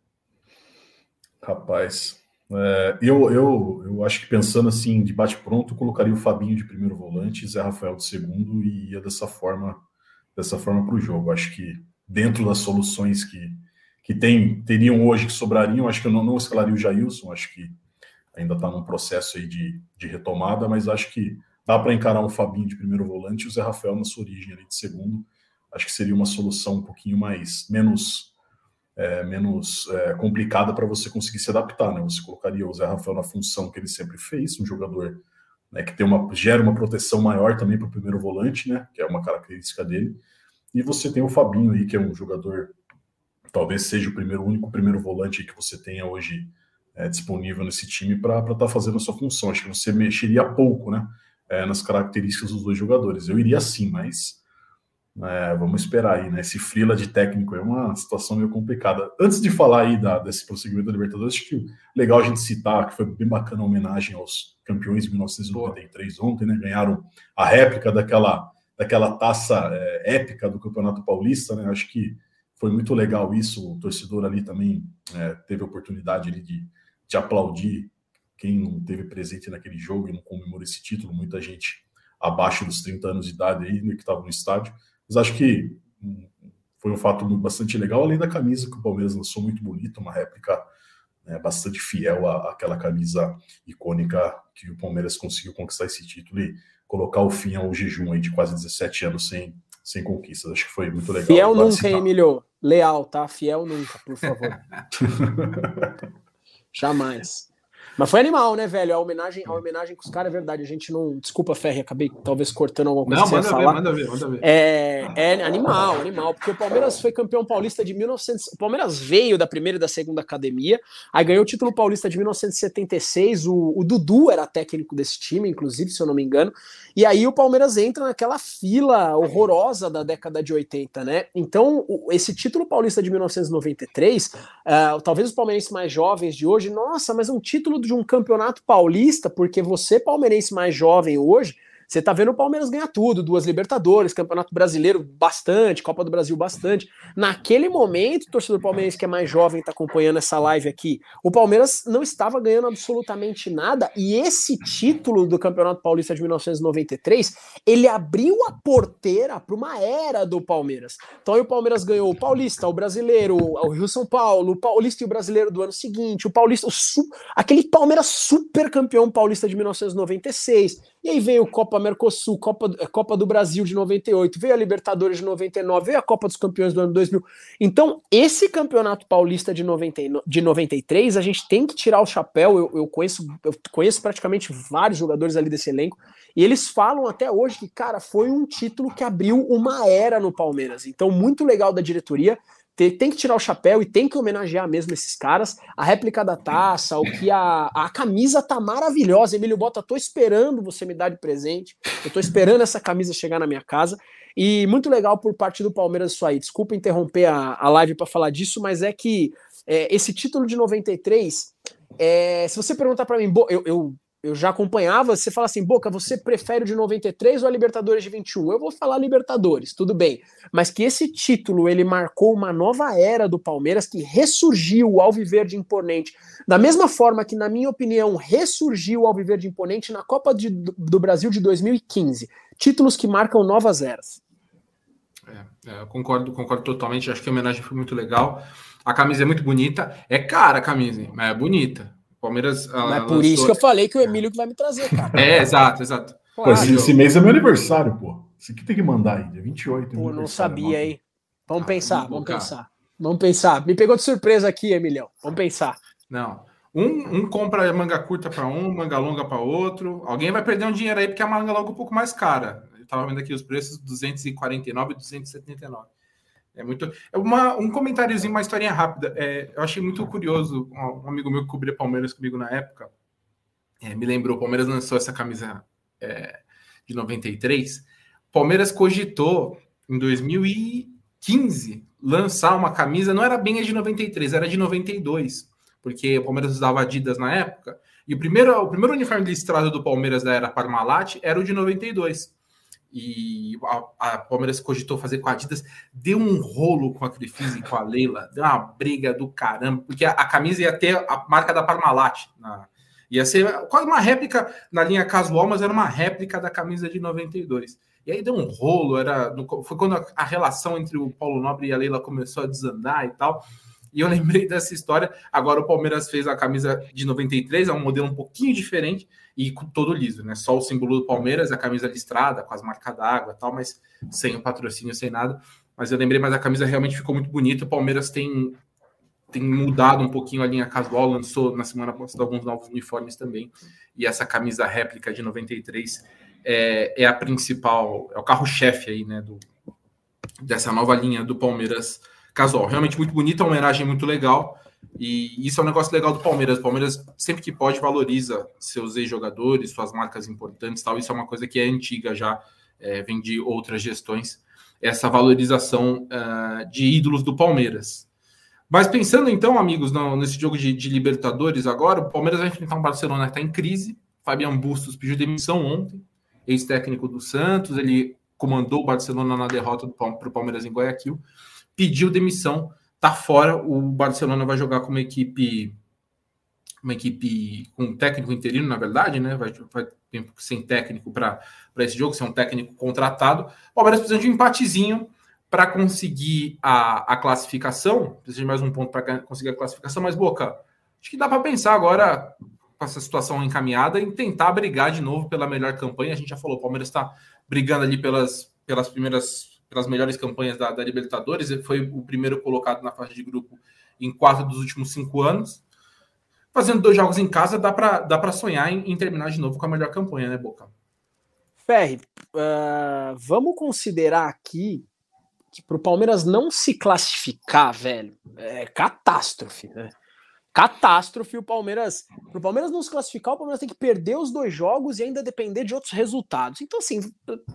Rapaz, é, eu, eu, eu acho que pensando assim, de bate-pronto, colocaria o Fabinho de primeiro volante, Zé Rafael de segundo e ia dessa forma dessa forma para o jogo. Acho que dentro das soluções que, que tem, teriam hoje, que sobrariam, acho que eu não, não escalaria o Jailson, acho que ainda está num processo aí de, de retomada, mas acho que dá para encarar o Fabinho de primeiro volante e o Zé Rafael na sua origem ali de segundo. Acho que seria uma solução um pouquinho mais, menos, é, menos é, complicada para você conseguir se adaptar, né? Você colocaria o Zé Rafael na função que ele sempre fez, um jogador né, que tem uma, gera uma proteção maior também para o primeiro volante, né? Que é uma característica dele e você tem o Fabinho aí, que é um jogador, talvez seja o primeiro, o único primeiro volante que você tenha hoje é, disponível nesse time para estar tá fazendo a sua função. Acho que você mexeria pouco, né? É, nas características dos dois jogadores. Eu iria sim, mas é, vamos esperar aí, né? Esse frila de técnico é uma situação meio complicada. Antes de falar aí da, desse prosseguimento da Libertadores, acho que legal a gente citar que foi bem bacana a homenagem aos campeões de 1993 ontem, né? Ganharam a réplica daquela daquela taça é, épica do Campeonato Paulista, né? Acho que foi muito legal isso. O torcedor ali também é, teve a oportunidade ali de, de aplaudir quem não teve presente naquele jogo e não comemorou esse título. Muita gente abaixo dos 30 anos de idade aí né, que estava no estádio. Mas acho que hum, foi um fato bastante legal, além da camisa que o Palmeiras lançou muito bonita, uma réplica né, bastante fiel à, àquela camisa icônica que o Palmeiras conseguiu conquistar esse título e colocar o fim ao jejum aí de quase 17 anos sem, sem conquistas. Acho que foi muito legal. Fiel nunca, Emílio. Leal, tá? Fiel nunca, por favor. Jamais. Mas foi animal, né, velho? A homenagem, a homenagem com os caras é verdade. A gente não. Desculpa, Ferri, acabei talvez cortando alguma coisa. Não, manda ver, manda ver, manda ver. É, é animal, animal. Porque o Palmeiras foi campeão paulista de 1900. O Palmeiras veio da primeira e da segunda academia, aí ganhou o título paulista de 1976. O, o Dudu era técnico desse time, inclusive, se eu não me engano. E aí o Palmeiras entra naquela fila horrorosa da década de 80, né? Então, o, esse título paulista de 1993, uh, é, talvez os palmeirenses mais jovens de hoje, nossa, mas é um título de um campeonato paulista, porque você, palmeirense mais jovem hoje, você tá vendo o Palmeiras ganhar tudo, duas Libertadores, Campeonato Brasileiro bastante, Copa do Brasil bastante. Naquele momento, o torcedor palmeirense que é mais jovem tá acompanhando essa live aqui, o Palmeiras não estava ganhando absolutamente nada e esse título do Campeonato Paulista de 1993, ele abriu a porteira para uma era do Palmeiras. Então aí o Palmeiras ganhou o Paulista, o Brasileiro, o Rio São Paulo, o Paulista e o Brasileiro do ano seguinte, o Paulista, o aquele Palmeiras super campeão paulista de 1996 e aí veio Copa Mercosul, Copa, eh, Copa do Brasil de 98, veio a Libertadores de 99, veio a Copa dos Campeões do ano 2000. Então, esse campeonato paulista de, 90, de 93, a gente tem que tirar o chapéu. Eu, eu, conheço, eu conheço praticamente vários jogadores ali desse elenco, e eles falam até hoje que, cara, foi um título que abriu uma era no Palmeiras. Então, muito legal da diretoria tem, que tirar o chapéu e tem que homenagear mesmo esses caras. A réplica da taça, o que a, a camisa tá maravilhosa. Emílio Bota, tô esperando você me dar de presente. Eu tô esperando essa camisa chegar na minha casa. E muito legal por parte do Palmeiras isso aí. Desculpa interromper a, a live para falar disso, mas é que é, esse título de 93, é, se você perguntar para mim, eu, eu eu já acompanhava, você fala assim, Boca, você prefere o de 93 ou a Libertadores de 21? Eu vou falar Libertadores, tudo bem. Mas que esse título, ele marcou uma nova era do Palmeiras, que ressurgiu o Alviverde Imponente. Da mesma forma que, na minha opinião, ressurgiu o Alviverde Imponente na Copa de, do Brasil de 2015. Títulos que marcam novas eras. É, é, eu concordo, concordo totalmente. Acho que a homenagem foi muito legal. A camisa é muito bonita. É cara a camisa, mas é bonita. Palmeiras. Mas é por isso que eu falei que o Emílio que vai me trazer, cara. É, exato, exato. Claro. Pô, esse, esse, mês é meu aniversário, pô. Isso aqui tem que mandar aí, dia 28. Pô, não sabia, hein? Vamos ah, pensar, vamos, pensar. Vamos pensar. Me pegou de surpresa aqui, Emilhão. Vamos pensar. Não. Um, um compra manga curta para um, manga longa para outro. Alguém vai perder um dinheiro aí porque a manga longa é um pouco mais cara. Eu estava vendo aqui os preços 249 e 279. É muito. É uma, um comentáriozinho, uma historinha rápida. É, eu achei muito curioso. Um, amigo meu que cobria Palmeiras comigo na época é, me lembrou: o Palmeiras lançou essa camisa é, de 93. Palmeiras cogitou em 2015 lançar uma camisa, não era bem a de 93, era de 92 porque o Palmeiras usava Adidas na época. E o primeiro, o primeiro uniforme listrado do Palmeiras da era Parmalat era o de 92. E a, a Palmeiras cogitou fazer com a Adidas, deu um rolo com a Crefisa e com a Leila, deu uma briga do caramba, porque a, a camisa ia ter a marca da Parmalat. Na, ia ser quase uma réplica na linha casual, mas era uma réplica da camisa de 92. E aí deu um rolo, era foi quando a, a relação entre o Paulo Nobre e a Leila começou a desandar e tal. E eu lembrei dessa história. Agora o Palmeiras fez a camisa de 93, é um modelo um pouquinho diferente e todo liso, né? Só o símbolo do Palmeiras, a camisa listrada, com as marcas d'água e tal, mas sem o patrocínio, sem nada. Mas eu lembrei, mas a camisa realmente ficou muito bonita. O Palmeiras tem, tem mudado um pouquinho a linha casual, lançou na semana passada alguns novos uniformes também. E essa camisa réplica de 93 é, é a principal, é o carro-chefe aí, né? Do, dessa nova linha do Palmeiras casual. Realmente muito bonita, uma homenagem muito legal. E isso é um negócio legal do Palmeiras. O Palmeiras, sempre que pode, valoriza seus ex-jogadores, suas marcas importantes tal. Isso é uma coisa que é antiga já, é, vem de outras gestões, essa valorização uh, de ídolos do Palmeiras. Mas pensando então, amigos, no, nesse jogo de, de, Libertadores agora, o Palmeiras vai enfrentar um Barcelona que está em crise. Fabian Bustos pediu demissão ontem, ex-técnico do Santos. Ele comandou o Barcelona na derrota para o Palmeiras em Guayaquil pediu demissão, tá fora. O Barcelona vai jogar com uma equipe, uma equipe com um técnico interino, na verdade, né? Vai, vai sem técnico para esse jogo, ser um técnico contratado. O Palmeiras precisa de um empatezinho para conseguir a, a classificação. Precisa de mais um ponto para conseguir a classificação, mas Boca, acho que dá para pensar agora com essa situação encaminhada em tentar brigar de novo pela melhor campanha. A gente já falou, o Palmeiras está brigando ali pelas, pelas primeiras pelas melhores campanhas da, da Libertadores, ele foi o primeiro colocado na fase de grupo em quatro dos últimos cinco anos. Fazendo dois jogos em casa, dá para dá sonhar em, em, terminar de novo com a melhor campanha, né, Boca? Ferri, uh, vamos considerar aqui que para o Palmeiras não se classificar, velho, é catástrofe, né? catástrofe o Palmeiras. Para o Palmeiras não se classificar, o Palmeiras tem que perder os dois jogos e ainda depender de outros resultados. Então, assim,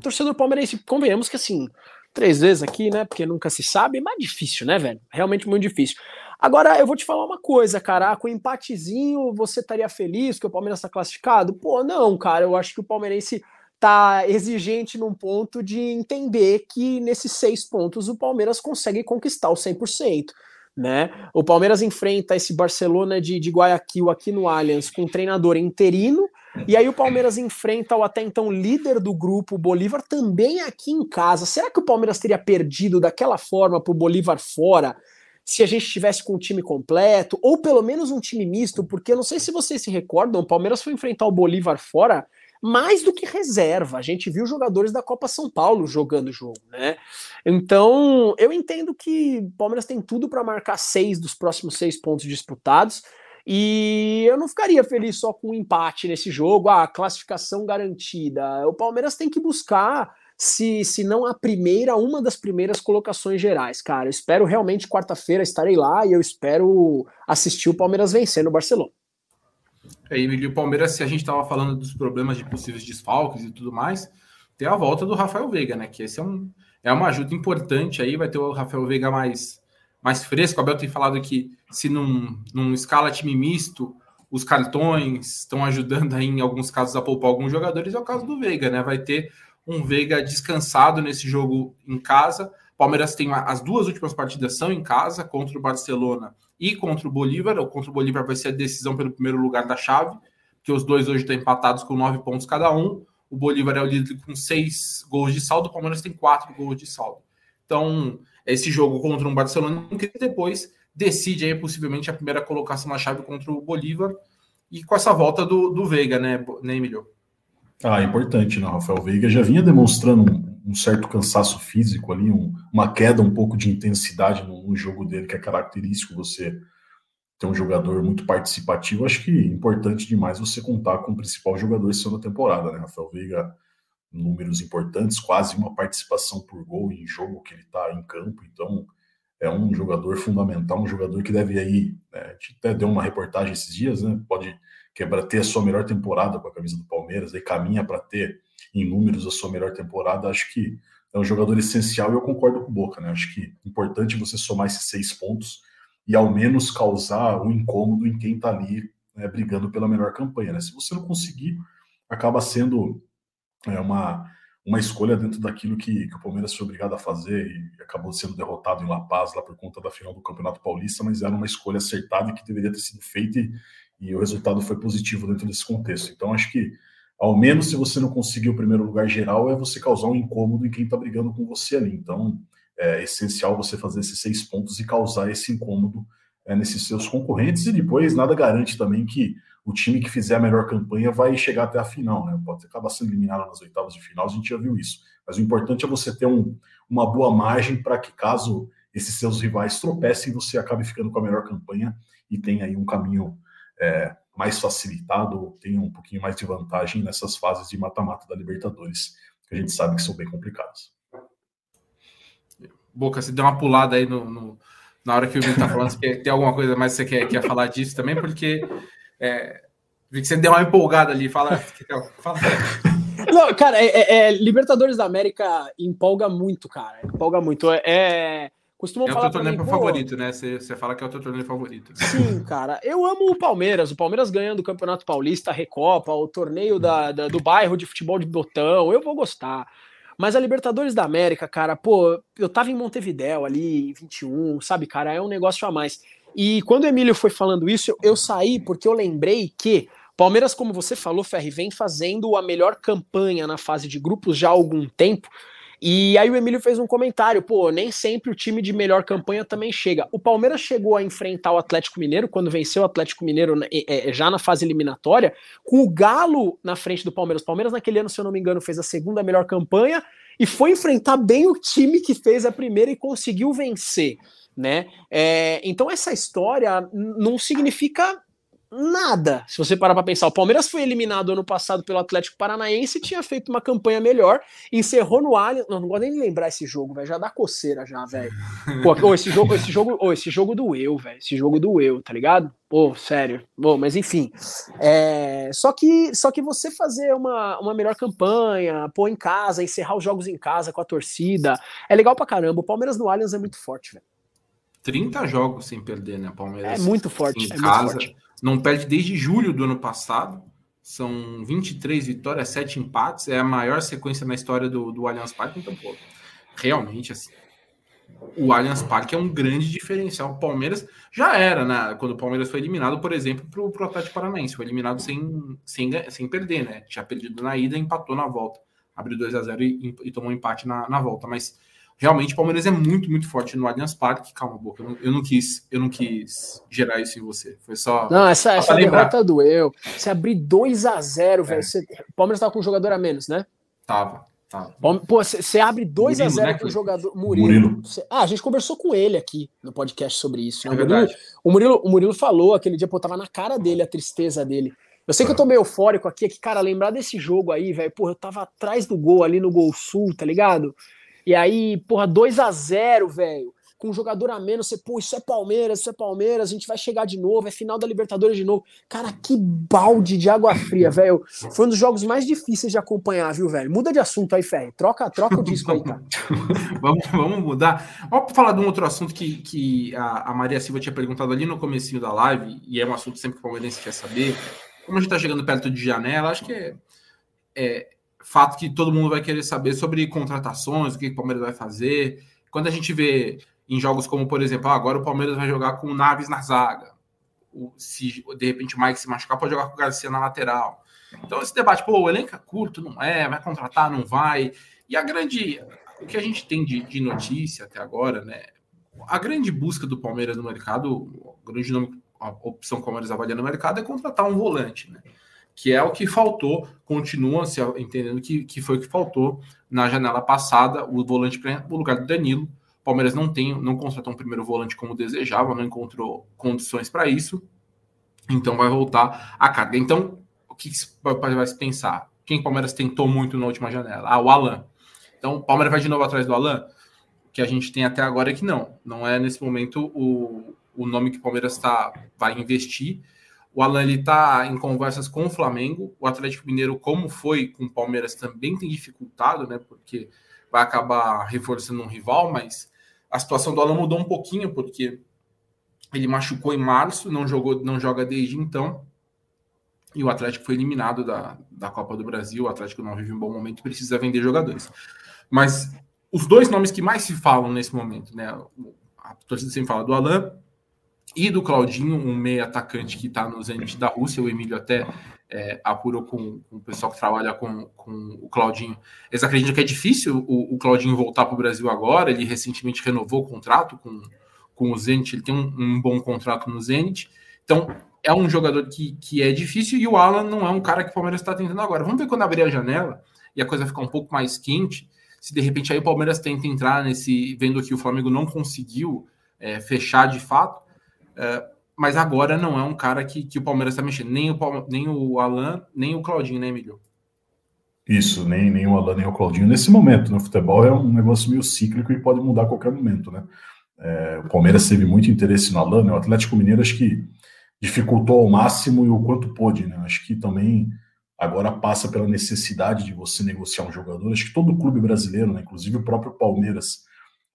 torcedor palmeirense, convenhamos que assim, três vezes aqui, né? Porque nunca se sabe, mais difícil, né, velho? Realmente muito difícil. Agora, eu vou te falar uma coisa, cara. Com um empatezinho, você estaria feliz que o Palmeiras está classificado? Pô, não, cara. Eu acho que o palmeirense tá exigente num ponto de entender que nesses seis pontos o Palmeiras consegue conquistar o 100%. Né? O Palmeiras enfrenta esse Barcelona de, de Guayaquil aqui no Allianz com um treinador interino e aí o Palmeiras enfrenta o até então líder do grupo, o Bolívar, também aqui em casa. Será que o Palmeiras teria perdido daquela forma para o Bolívar fora? Se a gente estivesse com o time completo, ou pelo menos um time misto, porque eu não sei se vocês se recordam, o Palmeiras foi enfrentar o Bolívar fora mais do que reserva. A gente viu jogadores da Copa São Paulo jogando o jogo, né? Então, eu entendo que o Palmeiras tem tudo para marcar seis dos próximos seis pontos disputados. E eu não ficaria feliz só com um empate nesse jogo, a ah, classificação garantida. O Palmeiras tem que buscar, se, se não a primeira, uma das primeiras colocações gerais, cara. Eu espero realmente quarta-feira estarei lá e eu espero assistir o Palmeiras vencendo o Barcelona. É, e o Palmeiras, se a gente estava falando dos problemas de possíveis desfalques e tudo mais, tem a volta do Rafael Veiga, né? Que esse é, um, é uma ajuda importante aí, vai ter o Rafael Veiga mais mais fresco. O Abel tem falado que se num, num escala time misto, os cartões estão ajudando aí, em alguns casos, a poupar alguns jogadores. É o caso do Veiga, né? Vai ter um Veiga descansado nesse jogo em casa. Palmeiras tem as duas últimas partidas são em casa, contra o Barcelona e contra o Bolívar. O contra o Bolívar vai ser a decisão pelo primeiro lugar da chave, que os dois hoje estão empatados com nove pontos cada um. O Bolívar é o líder com seis gols de saldo, o Palmeiras tem quatro gols de saldo. Então, esse jogo contra um Barcelona depois decide aí possivelmente a primeira colocação na chave contra o Bolívar e com essa volta do, do Veiga, né, né, Emílio? Ah, importante, né? Rafael Veiga já vinha demonstrando um certo cansaço físico ali, um, uma queda um pouco de intensidade no, no, jogo dele, que é característico você ter um jogador muito participativo. Acho que é importante demais você contar com o principal jogador esse ano da temporada, né? Rafael Veiga, números importantes, quase uma participação por gol em jogo que ele está em campo, então é um jogador fundamental, um jogador que deve aí, né, a gente até deu uma reportagem esses dias, né? Pode quebrar ter a sua melhor temporada com a camisa do Palmeiras, aí caminha para ter em números a sua melhor temporada, acho que é um jogador essencial e eu concordo com o Boca, né? Acho que é importante você somar esses seis pontos e ao menos causar um incômodo em quem está ali né, brigando pela melhor campanha, né? Se você não conseguir, acaba sendo é, uma, uma escolha dentro daquilo que, que, o Palmeiras foi obrigado a fazer e acabou sendo derrotado em La Paz lá por conta da final do Campeonato Paulista, mas era uma escolha acertada e que deveria ter sido feita e, e o resultado foi positivo dentro desse contexto. Então acho que ao menos se você não conseguir o primeiro lugar geral, é você causar um incômodo em quem está brigando com você ali. Então, é essencial você fazer esses seis pontos e causar esse incômodo é, nesses seus concorrentes, e depois nada garante também que o time que fizer a melhor campanha vai chegar até a final, né? Pode acabar sendo eliminado nas oitavas de final, a gente já viu isso. Mas o importante é você ter um, uma boa margem para que, caso esses seus rivais tropecem, você acabe ficando com a melhor campanha e tenha aí um caminho é, mais facilitado, tenha um pouquinho mais de vantagem nessas fases de mata-mata da Libertadores, que a gente sabe que são bem complicadas. Boca, você deu uma pulada aí no, no na hora que o Vitor está falando, tem alguma coisa mais que você quer, quer falar disso também, porque é, vi que você deu uma empolgada ali. Fala. fala. Não, cara, é, é, é, Libertadores da América empolga muito, cara. Empolga muito. É, é Costumam é o teu torneio favorito, né? Você, você fala que é o teu torneio favorito. Sim, cara. Eu amo o Palmeiras. O Palmeiras ganhando o Campeonato Paulista, a Recopa, o torneio da, da, do bairro de futebol de botão. Eu vou gostar. Mas a Libertadores da América, cara, pô, eu tava em Montevidéu ali, em 21, sabe, cara, é um negócio a mais. E quando o Emílio foi falando isso, eu, saí porque eu lembrei que Palmeiras, como você falou, Ferri, vem fazendo a melhor campanha na fase de grupos já há algum tempo. E aí o Emílio fez um comentário, pô, nem sempre o time de melhor campanha também chega. O Palmeiras chegou a enfrentar o Atlético Mineiro quando venceu o Atlético Mineiro é, já na fase eliminatória, com o Galo na frente do Palmeiras. O Palmeiras naquele ano, se eu não me engano, fez a segunda melhor campanha e foi enfrentar bem o time que fez a primeira e conseguiu vencer. Né? É, então essa história não significa nada. Se você parar para pensar, o Palmeiras foi eliminado ano passado pelo Atlético Paranaense, tinha feito uma campanha melhor, encerrou no Allianz. Não, não gosto nem de lembrar esse jogo, velho. Já dá coceira já, velho. Pô, esse jogo, esse jogo, oh, esse jogo doeu, velho. Esse jogo doeu, tá ligado? Pô, sério. Bom, mas enfim. É... Só que só que você fazer uma, uma melhor campanha, pôr em casa, encerrar os jogos em casa com a torcida, é legal pra caramba. O Palmeiras no Allianz é muito forte, velho. 30 jogos sem perder, né, Palmeiras? É muito forte. Em é casa. Forte. Não perde desde julho do ano passado. São 23 vitórias, 7 empates. É a maior sequência na história do, do Allianz Parque. Então, pô, realmente, assim, o Allianz Parque é um grande diferencial. O Palmeiras já era, né? Quando o Palmeiras foi eliminado, por exemplo, para o Atlético Paranaense. Foi eliminado sem, sem, sem perder, né? Tinha perdido na ida empatou na volta. Abriu 2 a 0 e, e tomou um empate na, na volta. Mas realmente o Palmeiras é muito, muito forte no Allianz Parque. Calma, Boca, eu não, eu não, quis, eu não quis gerar isso em você. Foi só. Não, essa, essa derrota doeu. Você abrir 2 a 0 velho. É. O Palmeiras tava com um jogador a menos, né? Tava. Tava. Pô, você abre 2 a 0 né, com o jogador. Murilo. Murilo. Cê... Ah, a gente conversou com ele aqui no podcast sobre isso. Né? É o, Murilo, o, Murilo, o Murilo falou aquele dia, pô, tava na cara dele a tristeza dele. Eu sei que eu tô meio eufórico aqui, é que, cara, lembrar desse jogo aí, velho, porra, eu tava atrás do gol ali no Gol Sul, tá ligado? E aí, porra, 2 a 0 velho. Com um jogador a menos, você, pô, isso é Palmeiras, isso é Palmeiras, a gente vai chegar de novo, é final da Libertadores de novo. Cara, que balde de água fria, velho. Foi um dos jogos mais difíceis de acompanhar, viu, velho? Muda de assunto aí, Ferre. Troca, troca o disco aí, cara. vamos, vamos mudar. Vamos falar de um outro assunto que, que a, a, Maria Silva tinha perguntado ali no comecinho da live, e é um assunto sempre que o Palmeirense quer saber. Como a gente tá chegando perto de janela, acho que é, é fato que todo mundo vai querer saber sobre contratações, o que o Palmeiras vai fazer. Quando a gente vê em jogos como, por exemplo, ah, agora o Palmeiras vai jogar com o Naves na zaga. O, se de repente o Mike se machucar, pode jogar com o Garcia na lateral. Então, esse debate, pô, o elenco é curto, não é? Vai contratar, não vai? E a grande. O que a gente tem de, de notícia até agora, né? A grande busca do Palmeiras no mercado, grande nome, a opção que o Palmeiras avalia no mercado é contratar um volante, né? Que é o que faltou, continua se entendendo que, que foi o que faltou na janela passada, o volante para o lugar do Danilo. O Palmeiras não tem, não contratou um primeiro volante como desejava, não encontrou condições para isso. Então vai voltar a carga. Então, o que vai se pensar? Quem o Palmeiras tentou muito na última janela? Ah, o Alan. Então, o Palmeiras vai de novo atrás do Alan? O que a gente tem até agora é que não. Não é nesse momento o, o nome que o Palmeiras tá, vai investir. O Alan está em conversas com o Flamengo. O Atlético Mineiro, como foi com o Palmeiras, também tem dificultado, né? Porque vai acabar reforçando um rival, mas a situação do Alan mudou um pouquinho, porque ele machucou em março, não jogou, não joga desde então. E o Atlético foi eliminado da, da Copa do Brasil. O Atlético não vive um bom momento, precisa vender jogadores. Mas os dois nomes que mais se falam nesse momento, né? A torcida sempre fala do Alan e do Claudinho, um meio atacante que está no Zenit da Rússia. O Emílio até é, apurou com, com, o pessoal que trabalha com, com o Claudinho. Eles acreditam que é difícil o, o Claudinho voltar para o Brasil agora. Ele recentemente renovou o contrato com, com o Zenit, ele tem um, um bom contrato no Zenit. Então, é um jogador que, que é difícil e o Alan não é um cara que o Palmeiras está tentando agora. Vamos ver quando abrir a janela e a coisa ficar um pouco mais quente. Se de repente aí o Palmeiras tenta entrar nesse, vendo que o Flamengo não conseguiu é, fechar de fato, mas agora não é um cara que, que o Palmeiras está mexendo, nem o, nem o Alan, nem o Claudinho, né, Emílio? Isso, nem, nem o Alan, nem o Claudinho. Nesse momento, no futebol é um negócio meio cíclico e pode mudar a qualquer momento, né? É, o Palmeiras teve muito interesse no Alan, né? O Atlético Mineiro acho que dificultou ao máximo e o quanto pôde, né? Acho que também agora passa pela necessidade de você negociar um jogador. Acho que todo clube brasileiro, né? inclusive o próprio Palmeiras,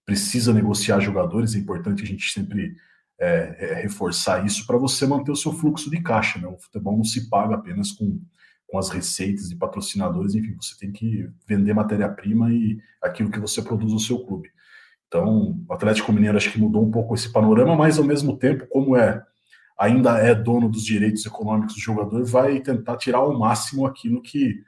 precisa negociar jogadores. É importante a gente sempre é, é, reforçar isso para você manter o seu fluxo de caixa. Né? O futebol não se paga apenas com, com as receitas de patrocinadores, enfim, você tem que vender matéria-prima e aquilo que você produz no seu clube. Então, o Atlético Mineiro acho que mudou um pouco esse panorama, mas ao mesmo tempo, como é ainda é dono dos direitos econômicos do jogador, vai tentar tirar ao máximo aquilo que,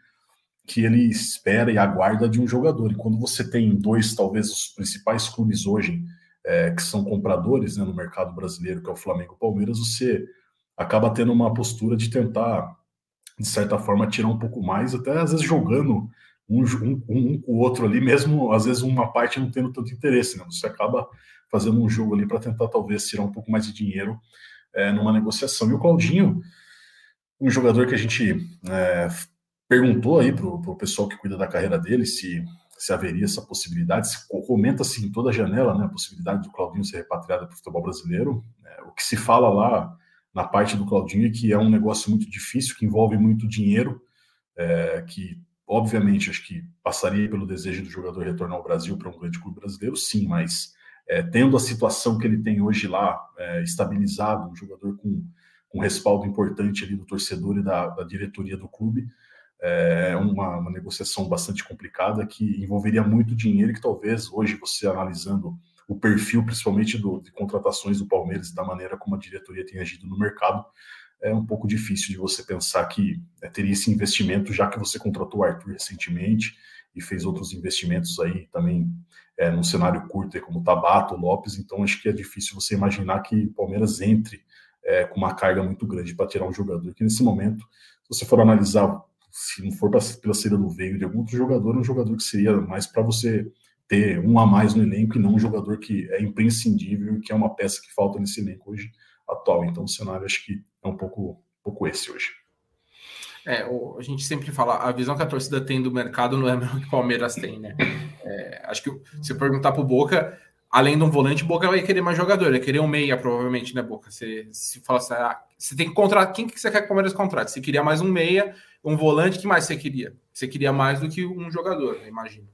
que ele espera e aguarda de um jogador. E quando você tem dois, talvez, os principais clubes hoje é, que são compradores né, no mercado brasileiro, que é o Flamengo e o Palmeiras, você acaba tendo uma postura de tentar, de certa forma, tirar um pouco mais, até às vezes jogando um, um, um com o outro ali, mesmo às vezes uma parte não tendo tanto interesse, né? Você acaba fazendo um jogo ali para tentar talvez tirar um pouco mais de dinheiro é, numa negociação. E o Claudinho, um jogador que a gente é, perguntou aí para o pessoal que cuida da carreira dele se se haveria essa possibilidade, se comenta-se em toda a janela né, a possibilidade do Claudinho ser repatriado para o futebol brasileiro. É, o que se fala lá na parte do Claudinho é que é um negócio muito difícil, que envolve muito dinheiro, é, que obviamente acho que passaria pelo desejo do jogador retornar ao Brasil para um grande clube brasileiro, sim, mas é, tendo a situação que ele tem hoje lá, é, estabilizado, um jogador com, com respaldo importante ali do torcedor e da, da diretoria do clube, é uma, uma, negociação bastante complicada que envolveria muito dinheiro que talvez hoje você analisando o perfil principalmente do, de contratações do Palmeiras da maneira como a diretoria tem agido no mercado é um pouco difícil de você pensar que é, teria esse investimento já que você contratou o Arthur recentemente e fez outros investimentos aí também é, cenário curto como Tabato, Lopes, então acho que é difícil você imaginar que o Palmeiras entre é, com uma carga muito grande para tirar um jogador que nesse momento, se você for analisar se não for pra, pela saída do Veio de algum outro jogador, é um jogador que seria mais para você ter um a mais no elenco e não um jogador que é imprescindível e que é uma peça que falta nesse elenco hoje atual. Então o cenário acho que é um pouco, um pouco esse hoje. É, a gente sempre fala, a visão que a torcida tem do mercado não é a mesma que o Palmeiras tem, né? É, acho que se perguntar pro Boca, além de um volante, o Boca vai querer mais jogador, vai querer um meia, provavelmente, né, Boca? Você se fala assim, ah, você tem que contratar, quem que você quer que o Palmeiras contrate? Você queria mais um meia, um volante, que mais você queria? Você queria mais do que um jogador, imagino.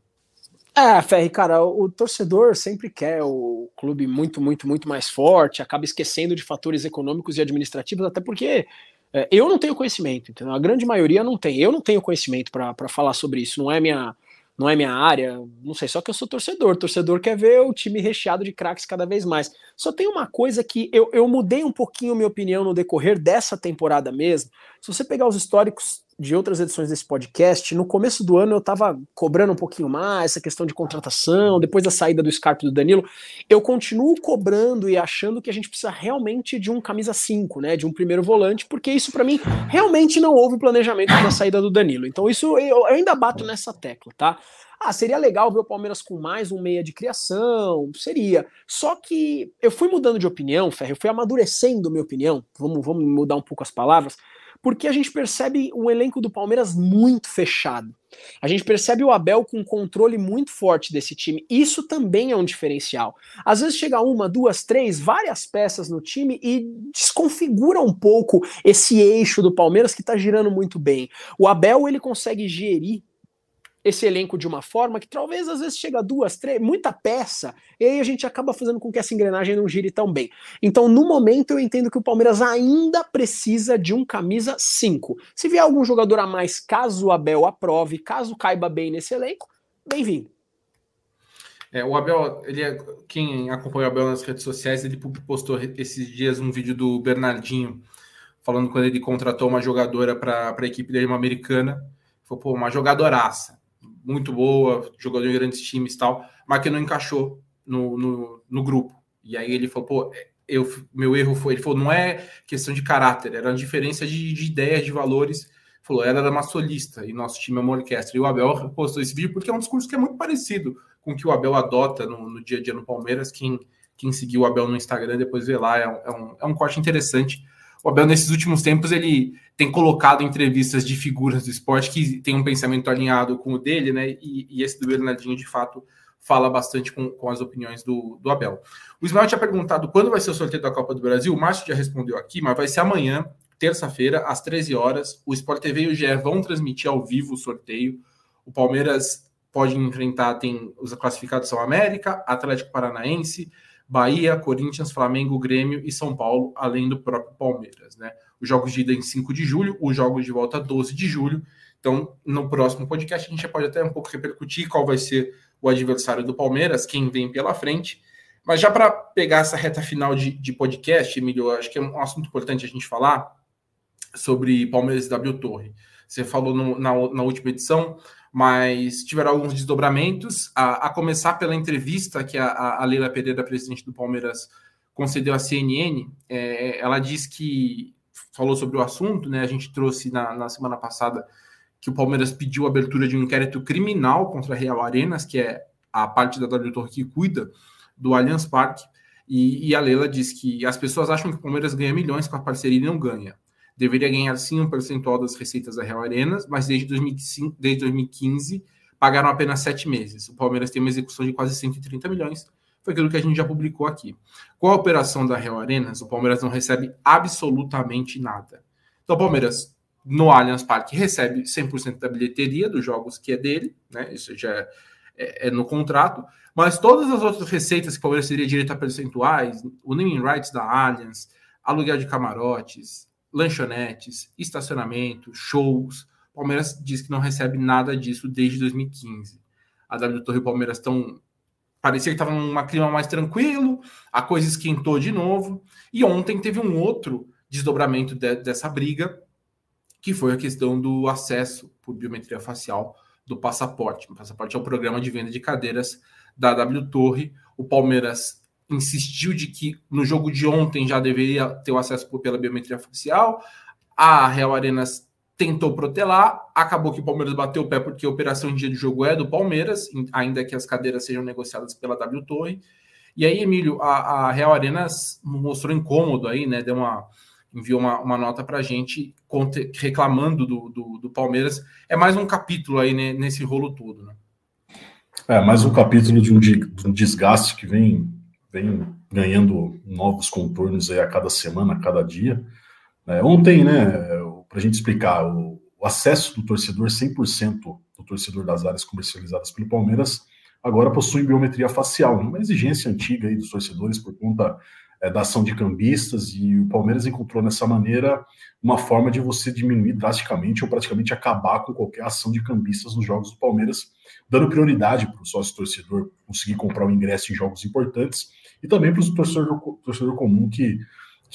É, Ferri, cara, o, o torcedor sempre quer o clube muito, muito, muito mais forte, acaba esquecendo de fatores econômicos e administrativos, até porque é, eu não tenho conhecimento, entendeu? A grande maioria não tem. Eu não tenho conhecimento para falar sobre isso, não é minha não é minha área, não sei, só que eu sou torcedor. Torcedor quer ver o time recheado de craques cada vez mais. Só tem uma coisa que eu, eu mudei um pouquinho minha opinião no decorrer dessa temporada mesmo. Se você pegar os históricos de outras edições desse podcast, no começo do ano eu estava cobrando um pouquinho mais essa questão de contratação, depois da saída do Scarpa e do Danilo, eu continuo cobrando e achando que a gente precisa realmente de um camisa 5, né, de um primeiro volante, porque isso para mim realmente não houve planejamento na saída do Danilo. Então isso eu ainda bato nessa tecla, tá? Ah, seria legal ver o Palmeiras com mais um meia de criação, seria. Só que eu fui mudando de opinião, Ferro, eu fui amadurecendo minha opinião, vamos, vamos mudar um pouco as palavras, porque a gente percebe um elenco do Palmeiras muito fechado. A gente percebe o Abel com um controle muito forte desse time. Isso também é um diferencial. Às vezes chega uma, duas, três, várias peças no time e desconfigura um pouco esse eixo do Palmeiras que está girando muito bem. O Abel ele consegue gerir esse elenco de uma forma que talvez às vezes chega a duas, três, muita peça, e aí a gente acaba fazendo com que essa engrenagem não gire tão bem. Então, no momento, eu entendo que o Palmeiras ainda precisa de um camisa 5. Se vier algum jogador a mais, caso o Abel aprove, caso caiba bem nesse elenco, bem-vindo. É, o Abel, ele é, quem acompanha o Abel nas redes sociais, ele postou esses dias um vídeo do Bernardinho falando quando ele contratou uma jogadora para a equipe dele, uma americana. Falou, pô, uma jogadoraça muito boa, jogador em grandes times e tal, mas que não encaixou no, no, no, grupo. E aí ele falou, pô, eu, meu erro foi, ele falou, não é questão de caráter, era uma diferença de, de ideias, de valores. Falou, ela era uma solista e nosso time é uma orquestra. E o Abel postou esse vídeo porque é um discurso que é muito parecido com o que o Abel adota no, no dia a dia no Palmeiras. Quem, quem seguiu o Abel no Instagram depois vê lá, é um, é um, é um corte interessante o Abel, nesses últimos tempos, ele tem colocado entrevistas de figuras do esporte que tem um pensamento alinhado com o dele, né? E, e esse do Bernardinho, de fato, fala bastante com, com as opiniões do, do Abel. O Ismael tinha perguntado quando vai ser o sorteio da Copa do Brasil. O Márcio já respondeu aqui, mas vai ser amanhã, terça-feira, às 13 horas. O Sport TV e o GE vão transmitir ao vivo o sorteio. O Palmeiras pode enfrentar, tem os classificados são América, Atlético Paranaense, Bahia, Corinthians, Flamengo, Grêmio e São Paulo, além do próprio Palmeiras. Né? Os jogos de ida em 5 de julho, os jogos de volta 12 de julho. Então, no próximo podcast, a gente já pode até um pouco repercutir qual vai ser o adversário do Palmeiras, quem vem pela frente. Mas já para pegar essa reta final de, de podcast, Emílio, acho que é um assunto importante a gente falar sobre Palmeiras e W Torre. Você falou no, na, na última edição mas tiveram alguns desdobramentos, a, a começar pela entrevista que a, a Leila Pereira, presidente do Palmeiras, concedeu à CNN. É, ela diz que falou sobre o assunto, né? A gente trouxe na, na semana passada que o Palmeiras pediu a abertura de um inquérito criminal contra a Real Arenas, que é a parte da W Torre que cuida do Allianz Parque. E, e, a Leila diz que as pessoas acham que o Palmeiras ganha milhões com a parceria e não ganha deveria ganhar sim um percentual das receitas da Real Arenas, mas desde, 2005, desde 2015 pagaram apenas sete meses. O Palmeiras tem uma execução de quase 130 milhões, foi aquilo que a gente já publicou aqui. Com a operação da Real Arenas, o Palmeiras não recebe absolutamente nada. Então, o Palmeiras, no Allianz Parque, recebe 100% da bilheteria dos jogos que é dele, né? Isso já é, é, é, no contrato, mas todas as outras receitas que o Palmeiras teria direito a percentuais, o naming rights da Allianz, aluguel de camarotes, lanchonetes, estacionamento, shows. O Palmeiras diz que não recebe nada disso desde 2015. A W Torre e o Palmeiras estão. Parecia que estava num clima mais tranquilo, a coisa esquentou de novo. E ontem teve um outro desdobramento de, dessa briga, que foi a questão do acesso por biometria facial do passaporte. O passaporte é o programa de venda de cadeiras da W Torre. O Palmeiras insistiu de que no jogo de ontem já deveria ter o acesso pela biometria facial. A Real Arenas tentou protelar, acabou que o Palmeiras bateu o pé porque a operação em dia de jogo é do Palmeiras, ainda que as cadeiras sejam negociadas pela W Torre. E aí, Emílio, a, a Real Arenas mostrou incômodo aí, né? Deu uma enviou uma, uma nota para a gente reclamando do, do, do, Palmeiras. É mais um capítulo aí né, nesse rolo todo, né? É, mais um capítulo de um, de um desgaste que vem vem ganhando novos contornos aí a cada semana, a cada dia. É, ontem, né, para a gente explicar, o, o, acesso do torcedor, 100% do torcedor das áreas comercializadas pelo Palmeiras, agora possui biometria facial, uma exigência antiga aí dos torcedores por conta é, da ação de cambistas, e o Palmeiras encontrou nessa maneira uma forma de você diminuir drasticamente ou praticamente acabar com qualquer ação de cambistas nos jogos do Palmeiras, dando prioridade para o sócio torcedor conseguir comprar o ingresso em jogos importantes e também para o torcedor, torcedor comum que,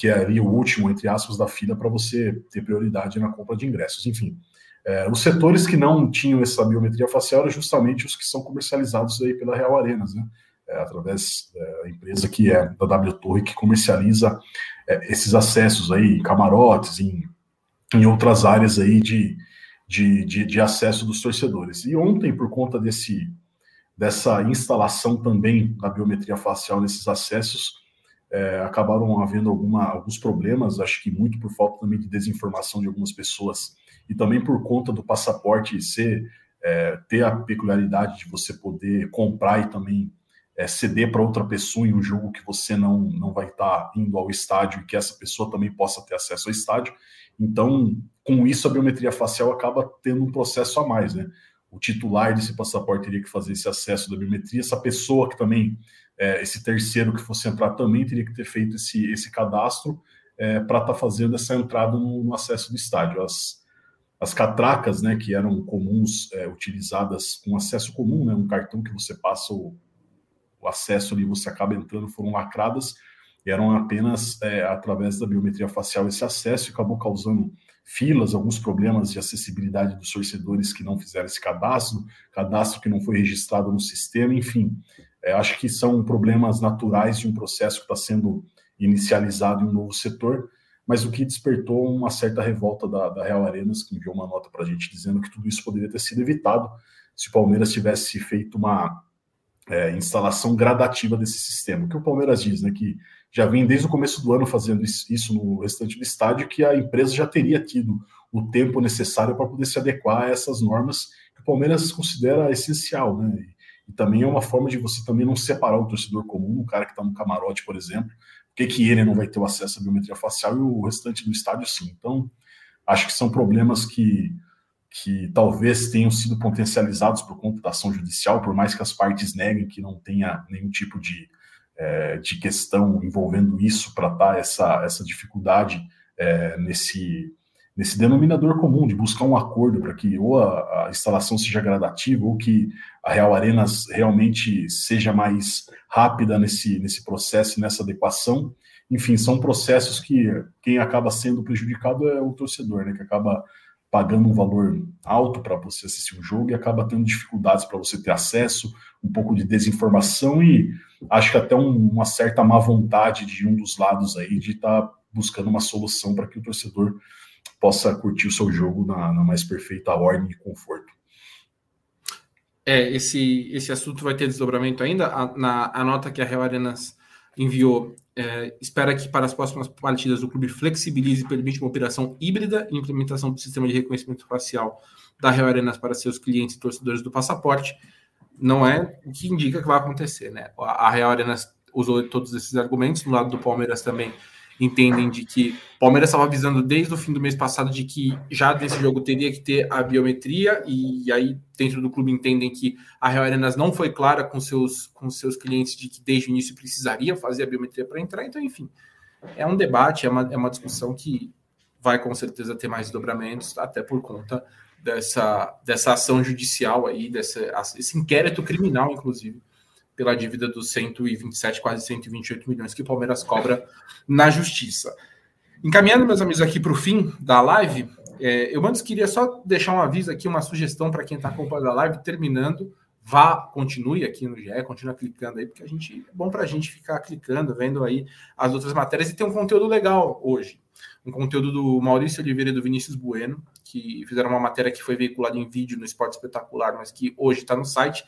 que é ali o último, entre aspas, da fila para você ter prioridade na compra de ingressos. Enfim, É, os setores que não tinham essa biometria facial eram justamente os que são comercializados aí pela Real Arenas, né? É, através é, da empresa que é da W Torre, que comercializa é, esses acessos aí, em camarotes, em, em outras áreas aí de, de, de, de, acesso dos torcedores. E ontem, por conta desse, dessa instalação também da biometria facial nesses acessos, é, acabaram havendo alguma, alguns problemas, acho que muito por falta também de desinformação de algumas pessoas e também por conta do passaporte ser é, ter a peculiaridade de você poder comprar e também é, ceder para outra pessoa em um jogo que você não, não vai estar tá indo ao estádio e que essa pessoa também possa ter acesso ao estádio. Então, com isso, a biometria facial acaba tendo um processo a mais, né? O titular desse passaporte teria que fazer esse acesso da biometria, essa pessoa que também é, esse terceiro que fosse entrar também teria que ter feito esse, esse cadastro é, para estar tá fazendo essa entrada no, no, acesso do estádio. As, as catracas, né, que eram comuns, é, utilizadas com acesso comum, né, um cartão que você passa o, o acesso ali, você acaba entrando, foram lacradas, eram apenas é, através da biometria facial esse acesso e acabou causando filas, alguns problemas de acessibilidade dos torcedores que não fizeram esse cadastro, cadastro que não foi registrado no sistema, enfim, é, acho que são problemas naturais de um processo que está sendo inicializado em um novo setor, mas o que despertou uma certa revolta da, da Real Arenas, que enviou uma nota para a gente dizendo que tudo isso poderia ter sido evitado se o Palmeiras tivesse feito uma é, instalação gradativa desse sistema. O que o Palmeiras diz, né, que já vem desde o começo do ano fazendo isso no restante do estádio, que a empresa já teria tido o tempo necessário para poder se adequar a essas normas que o Palmeiras considera essencial, né? E também é uma forma de você também não separar o torcedor comum, o cara que está no camarote, por exemplo, porque que ele não vai ter o acesso à biometria facial e o restante do estádio sim. Então, acho que são problemas que, que talvez tenham sido potencializados por conta da ação judicial, por mais que as partes neguem que não tenha nenhum tipo de, é, de questão envolvendo isso para dar essa, essa dificuldade é, nesse, nesse denominador comum de buscar um acordo para que ou a, a, instalação seja gradativa ou que a Real Arenas realmente seja mais rápida nesse, nesse processo nessa adequação. Enfim, são processos que quem acaba sendo prejudicado é o torcedor, né, que acaba pagando um valor alto para você assistir um jogo e acaba tendo dificuldades para você ter acesso, um pouco de desinformação e acho que até um, uma certa má vontade de um dos lados aí de estar tá buscando uma solução para que o torcedor possa curtir o seu jogo na, na mais perfeita ordem e conforto. É, esse, esse assunto vai ter desdobramento ainda. A, na a nota que a Real Arenas enviou é, espera que para as próximas partidas o clube flexibilize e permita uma operação híbrida e implementação do sistema de reconhecimento facial da Real Arenas para seus clientes e torcedores do passaporte. Não é o que indica que vai acontecer, né? A Real Arenas usou todos esses argumentos, do lado do Palmeiras também entendem de que o Palmeiras estava avisando desde o fim do mês passado de que já desse jogo teria que ter a biometria, e aí dentro do clube entendem que a Real Arenas não foi clara com seus, com seus clientes de que desde o início precisaria fazer a biometria para entrar, então, enfim, é um debate, é uma, é uma discussão que vai com certeza ter mais dobramentos, até por conta dessa, dessa ação judicial aí, dessa, esse inquérito criminal, inclusive, pela dívida dos 127, quase 128 milhões que o Palmeiras cobra na justiça. Encaminhando, meus amigos, aqui para o fim da live, é, eu antes queria só deixar um aviso aqui, uma sugestão para quem está acompanhando a live, terminando, vá, continue aqui no GE, continue clicando aí, porque a gente é bom para a gente ficar clicando, vendo aí as outras matérias e tem um conteúdo legal hoje. Um conteúdo do Maurício Oliveira e do Vinícius Bueno, que fizeram uma matéria que foi veiculada em vídeo no Esporte Espetacular, mas que hoje está no site.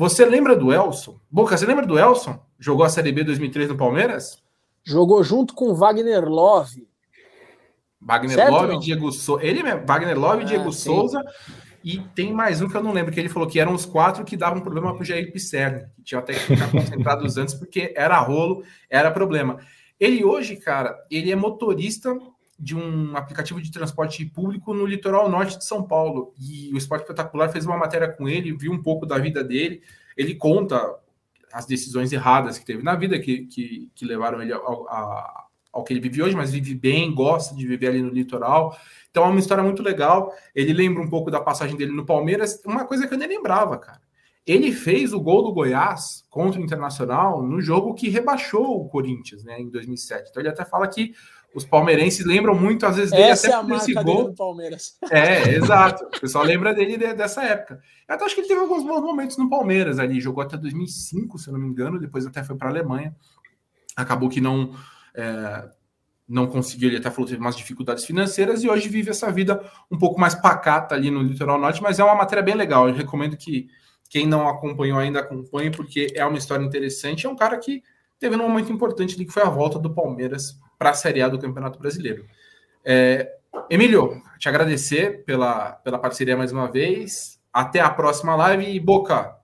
Você lembra do Elson? Boca, você lembra do Elson? Jogou a Série B 2003 no Palmeiras? Jogou junto com Wagner Love. Wagner certo, Love, e Diego Souza. Ele mesmo, Wagner Love, e ah, Diego sim. Souza. E tem mais um que eu não lembro, que ele falou que eram os quatro que davam problema para o Jair Pisserni, que tinha até que ficar concentrados antes, porque era rolo, era problema. Ele hoje, cara, ele é motorista de um aplicativo de transporte público no litoral norte de São Paulo. E o Esporte Espetacular fez uma matéria com ele, viu um pouco da vida dele. Ele conta as decisões erradas que teve na vida, que, que, que levaram ele ao, a, ao que ele vive hoje, mas vive bem, gosta de viver ali no litoral. Então é uma história muito legal. Ele lembra um pouco da passagem dele no Palmeiras, uma coisa que eu nem lembrava, cara. Ele fez o gol do Goiás contra o Internacional no jogo que rebaixou o Corinthians, né, em 2007. Então ele até fala que os palmeirenses lembram muito, às vezes, dele Essa até é a por esse marca gol. dele no Palmeiras. É, exato. O pessoal lembra dele de- dessa época. Eu até acho que ele teve alguns bons momentos no Palmeiras ali. Jogou até 2005, se eu não me engano. Depois até foi para a Alemanha. Acabou que não é, não conseguiu. Ele até falou que teve umas dificuldades financeiras e hoje vive essa vida um pouco mais pacata ali no Litoral Norte. Mas é uma matéria bem legal. Eu recomendo que quem não acompanhou ainda acompanhe, porque é uma história interessante. É um cara que teve um momento importante ali, que foi a volta do Palmeiras para a Série A do Campeonato Brasileiro. É, Emílio, te agradecer pela, pela parceria mais uma vez. Até a próxima live. E Boca,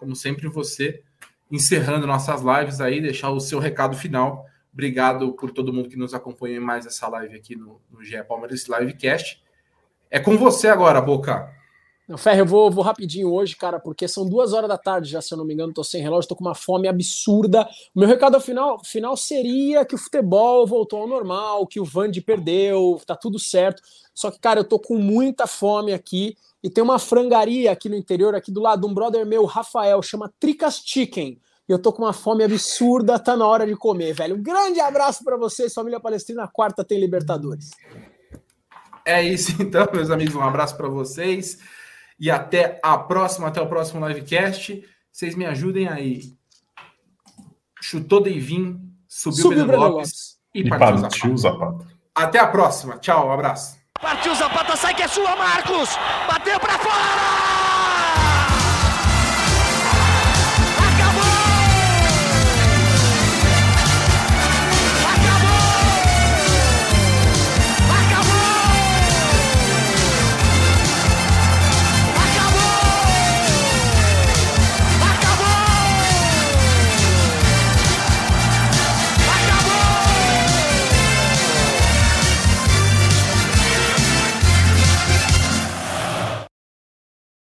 como sempre, você encerrando nossas lives aí, deixar o seu recado final. Obrigado por todo mundo que nos acompanha em mais essa live aqui no, no GE Palmeiras Livecast. É com você agora, Boca. Não, Ferre, eu vou, vou rapidinho hoje, cara, porque são duas horas da tarde já, se eu não me engano, tô sem relógio, tô com uma fome absurda. O meu recado final, final seria que o futebol voltou ao normal, que o Vande perdeu, tá tudo certo. Só que, cara, eu tô com muita fome aqui e tem uma frangaria aqui no interior, aqui do lado, um brother meu, Rafael, chama Tricas Chicken. E eu tô com uma fome absurda, tá na hora de comer, velho. Um grande abraço para vocês, família Palestrina. Quarta tem Libertadores. É isso então, meus amigos. Um abraço para vocês. E até a próxima, até o próximo livecast. Vocês me ajudem aí. Chutou Deivin, subiu, Subiu Breno Breno Lopes, Lopes. e E partiu Zapata. partiu o Zapata. Até a próxima. Tchau, um abraço. Partiu Zapata, sai que é sua, Marcos! Bateu pra fora!